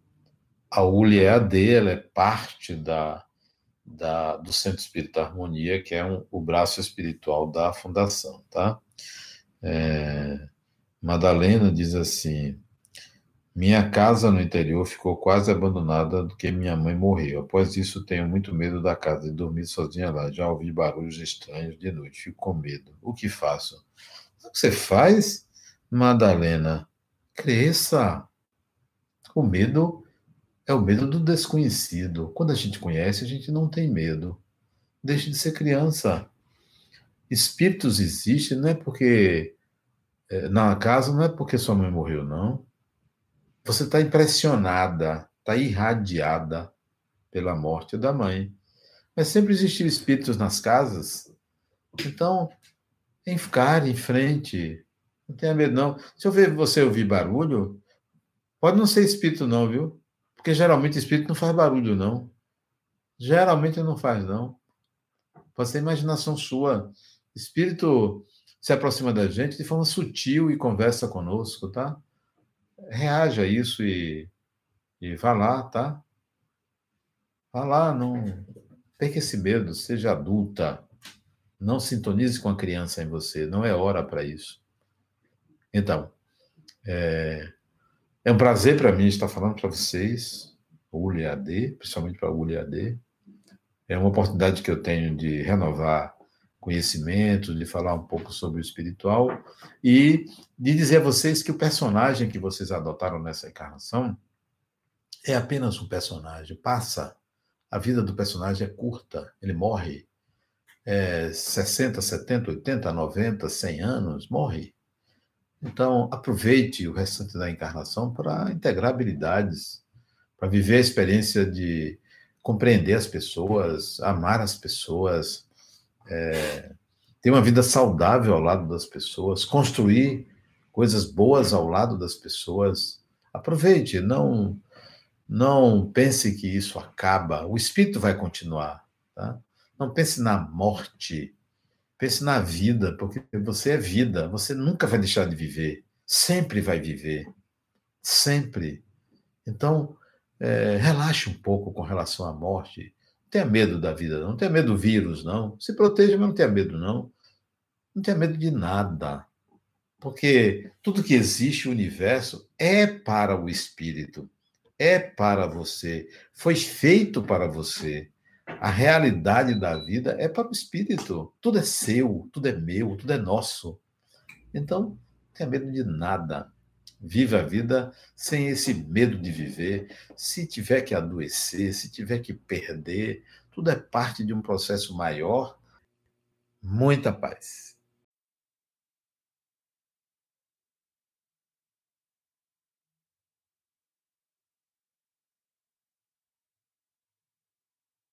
Speaker 1: a ULEAD, ela é parte da, da, do Centro Espírita Harmonia, que é um, o braço espiritual da Fundação, tá? É, Madalena diz assim, minha casa no interior ficou quase abandonada do que minha mãe morreu. Após isso, tenho muito medo da casa e dormir sozinha lá. Já ouvi barulhos estranhos de noite, fico com medo. O que faço? O que você faz, Madalena? Cresça. O medo é o medo do desconhecido. Quando a gente conhece, a gente não tem medo. Deixe de ser criança. Espíritos existem, não é porque. Eh, na casa, não é porque sua mãe morreu, não você está impressionada, está irradiada pela morte da mãe. Mas sempre existiram espíritos nas casas. Então, ficar em frente. Não tenha medo, não. Se eu ver você ouvir barulho, pode não ser espírito, não, viu? Porque geralmente espírito não faz barulho, não. Geralmente não faz, não. Pode ser imaginação sua. Espírito se aproxima da gente de forma sutil e conversa conosco, tá? reaja a isso e, e vá lá, tá? Vá lá, não perca esse medo, seja adulta. Não sintonize com a criança em você, não é hora para isso. Então, é, é um prazer para mim estar falando para vocês, ULEAD, principalmente para o ULEAD. É uma oportunidade que eu tenho de renovar conhecimento, de falar um pouco sobre o espiritual e de dizer a vocês que o personagem que vocês adotaram nessa encarnação é apenas um personagem, passa. A vida do personagem é curta, ele morre. É 60, 70, 80, 90, 100 anos, morre. Então, aproveite o restante da encarnação para integrar habilidades, para viver a experiência de compreender as pessoas, amar as pessoas, é, ter uma vida saudável ao lado das pessoas, construir coisas boas ao lado das pessoas. Aproveite, não não pense que isso acaba. O espírito vai continuar, tá? Não pense na morte. Pense na vida, porque você é vida. Você nunca vai deixar de viver. Sempre vai viver. Sempre. Então, é, relaxe um pouco com relação à morte. Não tenha medo da vida, não. não tenha medo do vírus, não. Se proteja, mas não tenha medo, não. Não tenha medo de nada. Porque tudo que existe, o universo, é para o espírito. É para você. Foi feito para você. A realidade da vida é para o espírito. Tudo é seu, tudo é meu, tudo é nosso. Então, tenha medo de nada. Viva a vida sem esse medo de viver. Se tiver que adoecer, se tiver que perder, tudo é parte de um processo maior. Muita paz.